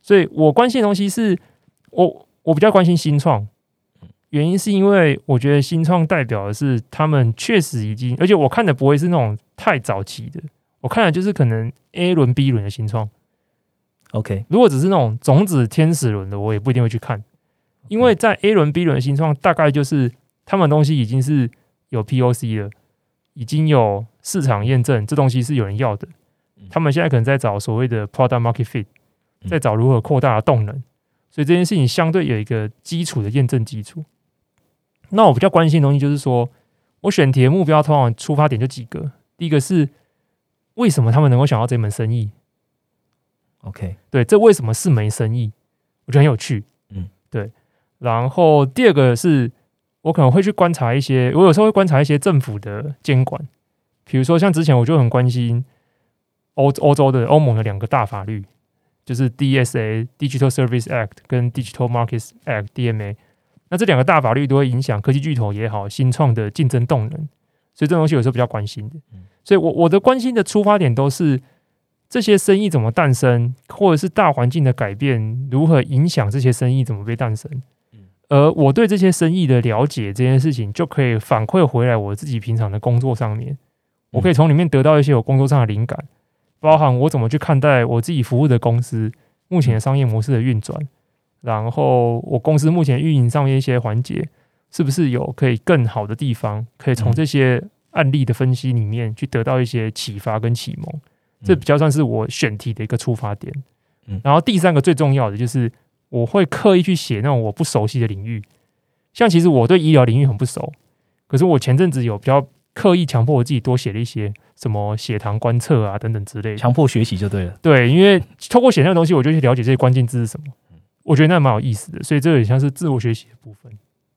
所以我关心的东西是我我比较关心新创，原因是因为我觉得新创代表的是他们确实已经，而且我看的不会是那种太早期的。我看的就是可能 A 轮、B 轮的新创，OK。如果只是那种种子天使轮的，我也不一定会去看，因为在 A 轮、B 轮的新创，大概就是他们东西已经是有 POC 了，已经有市场验证，这东西是有人要的。他们现在可能在找所谓的 Product Market Fit，在找如何扩大动能，所以这件事情相对有一个基础的验证基础。那我比较关心的东西就是说，我选题的目标通常出发点就几个，第一个是。为什么他们能够想到这门生意？OK，对，这为什么是门生意？我觉得很有趣。嗯，对。然后第二个是我可能会去观察一些，我有时候会观察一些政府的监管，比如说像之前我就很关心欧欧洲的欧盟的两个大法律，就是 DSA Digital Service Act 跟 Digital Markets Act DMA。那这两个大法律都会影响科技巨头也好，新创的竞争动能，所以这东西有时候比较关心的。所以，我我的关心的出发点都是这些生意怎么诞生，或者是大环境的改变如何影响这些生意怎么被诞生。而我对这些生意的了解这件事情，就可以反馈回来我自己平常的工作上面。我可以从里面得到一些我工作上的灵感，包含我怎么去看待我自己服务的公司目前的商业模式的运转，然后我公司目前运营上面一些环节是不是有可以更好的地方，可以从这些。案例的分析里面去得到一些启发跟启蒙，这比较算是我选题的一个出发点。嗯，然后第三个最重要的就是我会刻意去写那种我不熟悉的领域，像其实我对医疗领域很不熟，可是我前阵子有比较刻意强迫我自己多写了一些什么血糖观测啊等等之类的，强迫学习就对了。对，因为透过写那个东西，我就去了解这些关键字是什么，我觉得那蛮有意思的，所以这也像是自我学习的部分。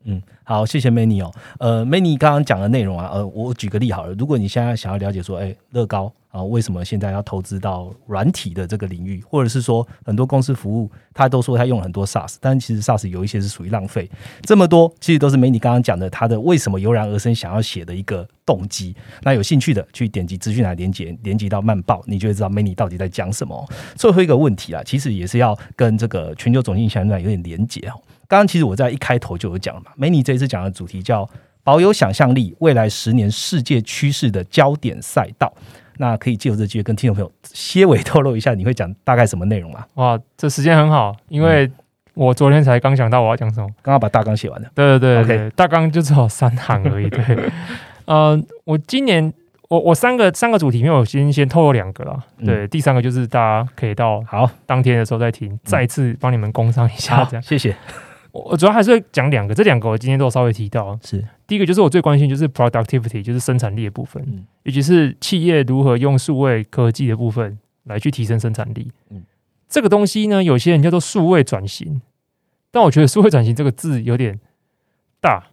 嗯，好，谢谢 Many 哦。呃，Many 刚刚讲的内容啊，呃，我举个例好了。如果你现在想要了解说，哎，乐高啊，为什么现在要投资到软体的这个领域，或者是说很多公司服务，他都说他用了很多 SaaS，但其实 SaaS 有一些是属于浪费。这么多，其实都是 Many 刚刚讲的，他的为什么油然而生想要写的一个动机。那有兴趣的去点击资讯来连接，连接到慢报，你就会知道 Many 到底在讲什么。最后一个问题啊，其实也是要跟这个全球总经理相对有点连接哦。刚刚其实我在一开头就有讲了嘛，Many 这次讲的主题叫保有想象力，未来十年世界趋势的焦点赛道。那可以借由这机会跟听众朋友些微透露一下，你会讲大概什么内容吗？哇，这时间很好，因为我昨天才刚想到我要讲什么，刚刚把大纲写完了。对对对大纲就只有三行而已。对，呃，我今年我我三个三个主题里面，我先先透露两个了。嗯对，第三个就是大家可以到好，当天的时候再听，再次帮你们工商一下好这，样。谢谢。我我主要还是会讲两个，这两个我今天都有稍微提到。是，第一个就是我最关心就是 productivity，就是生产力的部分，嗯尤其是企业如何用数位科技的部分来去提升生产力。嗯这个东西呢，有些人叫做数位转型，但我觉得数位转型这个字有点大，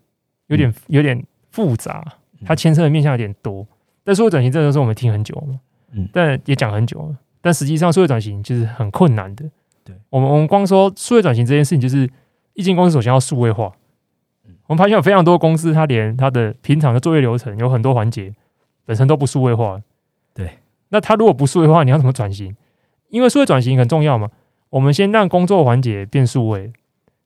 有点、有点复杂，它牵涉的面向有点多。但数位转型这个是我们听很久嘛，嗯但也讲很久了。但实际上，数位转型就是很困难的。对我们，我们光说数位转型这件事情，就是一间公司首先要数位化。嗯我们发现有非常多公司，它连它的平常的作业流程有很多环节本身都不数位化。对，那它如果不数位化，你要怎么转型？因为数位转型很重要嘛。我们先让工作环节变数位，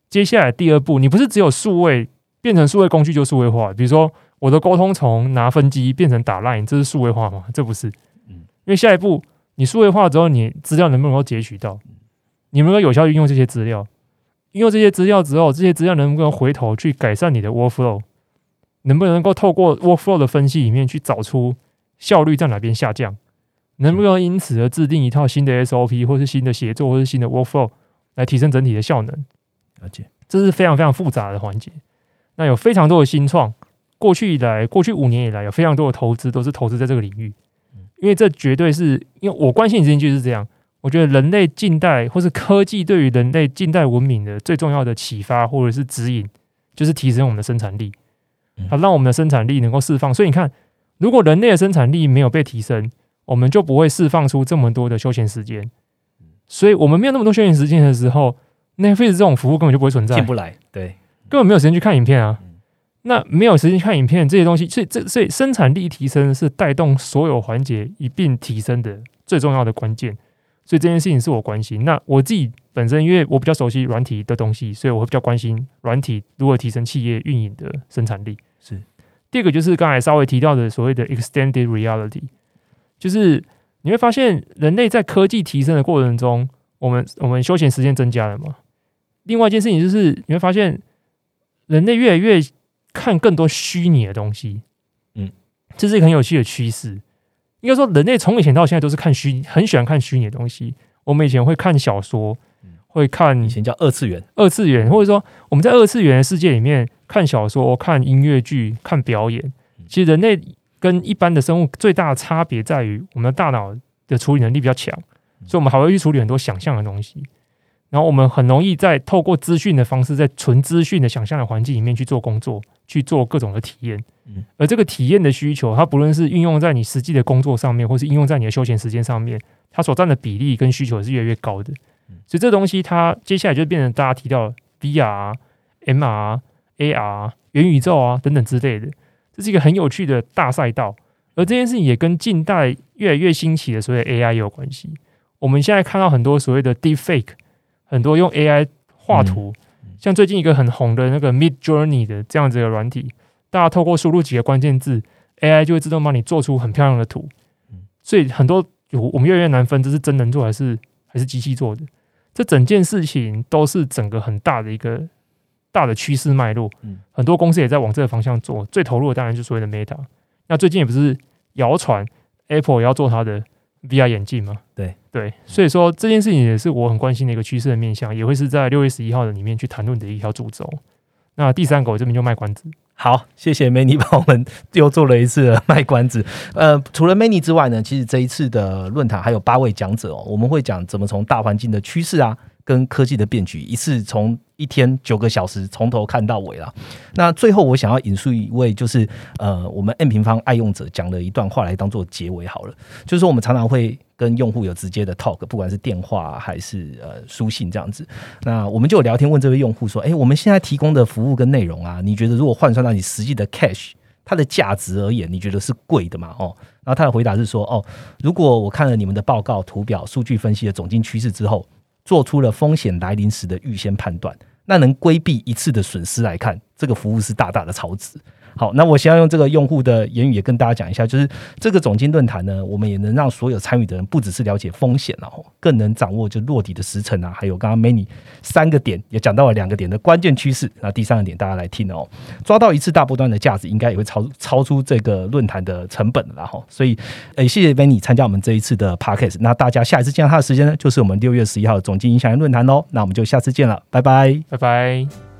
接下来第二步，你不是只有数位变成数位工具就数位化。比如说，我的沟通从拿分机变成打 line，这是数位化吗？这不是。嗯因为下一步你数位化之后，你资料能不能够截取到？你能不能有效运用这些资料？运用这些资料之后，这些资料能不能回头去改善你的 workflow？能不能够透过 workflow 的分析里面去找出效率在哪边下降？能不能因此而制定一套新的 SOP，或是新的协作，或是新的 workflow 来提升整体的效能？了解。这是非常非常复杂的环节。那有非常多的新创，过去以来，过去五年以来，有非常多的投资都是投资在这个领域，因为这绝对是因为我关心的事情就是这样。我觉得人类近代或是科技对于人类近代文明的最重要的启发或者是指引，就是提升我们的生产力嗯，它让我们的生产力能够释放。所以你看，如果人类的生产力没有被提升，我们就不会释放出这么多的休闲时间。所以我们没有那么多休闲时间的时候，Netflix 这种服务根本就不会存在进。不来，对，根本没有时间去看影片啊嗯。那没有时间看影片这些东西，所以这所以生产力提升是带动所有环节一并提升的最重要的关键。所以这件事情是我关心。那我自己本身因为我比较熟悉软体的东西，所以我会比较关心软体如何提升企业运营的生产力。是第二个就是刚才稍微提到的所谓的 extended reality，就是你会发现人类在科技提升的过程中，我们我们休闲时间增加了嘛。另外一件事情就是你会发现人类越来越看更多虚拟的东西，嗯，这是一个很有趣的趋势。应该说，人类从以前到现在都是看虚，很喜欢看虚拟的东西。我们以前会看小说，会看以前叫二次元，二次元，或者说我们在二次元的世界里面看小说、看音乐剧、看表演。其实人类跟一般的生物最大的差别在于，我们的大脑的处理能力比较强，所以我们还会去处理很多想象的东西。然后我们很容易在透过资讯的方式，在纯资讯的想象的环境里面去做工作，去做各种的体验。嗯而这个体验的需求，它不论是运用在你实际的工作上面，或是应用在你的休闲时间上面，它所占的比例跟需求是越来越高的。所以这东西它接下来就变成大家提到的 VR、MR、AR、元宇宙啊等等之类的，这是一个很有趣的大赛道。而这件事情也跟近代越来越兴起的所谓 AI 有关系。我们现在看到很多所谓的 Deepfake，很多用 AI 画图，像最近一个很红的那个 Mid Journey 的这样子的软体，大家透过输入几个关键字，AI 就会自动帮你做出很漂亮的图嗯。所以很多我我们越来越难分，这是真人做还是还是机器做的。这整件事情都是整个很大的一个大的趋势脉络。嗯很多公司也在往这个方向做，最投入的当然就是所谓的 Meta。那最近也不是谣传 Apple 也要做它的 VR 眼镜嘛？对对，所以说这件事情也是我很关心的一个趋势的面向，也会是在六月十一号的里面去谈论的一条主轴。那第三个我这边就卖关子，好，谢谢 Many 帮我们 又做了一次的卖关子。呃，除了 Many 之外呢，其实这一次的论坛还有八位讲者哦，我们会讲怎么从大环境的趋势啊，跟科技的变局，一次从一天九个小时从头看到尾了。那最后我想要引述一位，就是呃，我们 N 平方爱用者讲的一段话来当做结尾好了，就是说我们常常会跟用户有直接的 talk，不管是电话还是呃书信这样子。那我们就有聊天问这位用户说：“哎，我们现在提供的服务跟内容啊，你觉得如果换算到你实际的 cash，它的价值而言，你觉得是贵的吗？”哦，然后他的回答是说：“哦，如果我看了你们的报告、图表、数据分析的总经趋势之后。”做出了风险来临时的预先判断，那能规避一次的损失来看，这个服务是大大的超值。好，那我先要用这个用户的言语也跟大家讲一下，就是这个总经论坛呢，我们也能让所有参与的人不只是了解风险哦，更能掌握就落地的时程啊，还有刚刚 Many 三个点也讲到了两个点的关键趋势。那第三个点大家来听哦，抓到一次大波段的价值，应该也会超超出这个论坛的成本了哈。所以，诶，谢谢 Many 参加我们这一次的 Podcast。那大家下一次见到他的时间呢，就是我们六月十一号的总经影响力论坛喽。那我们就下次见了，拜拜，拜拜。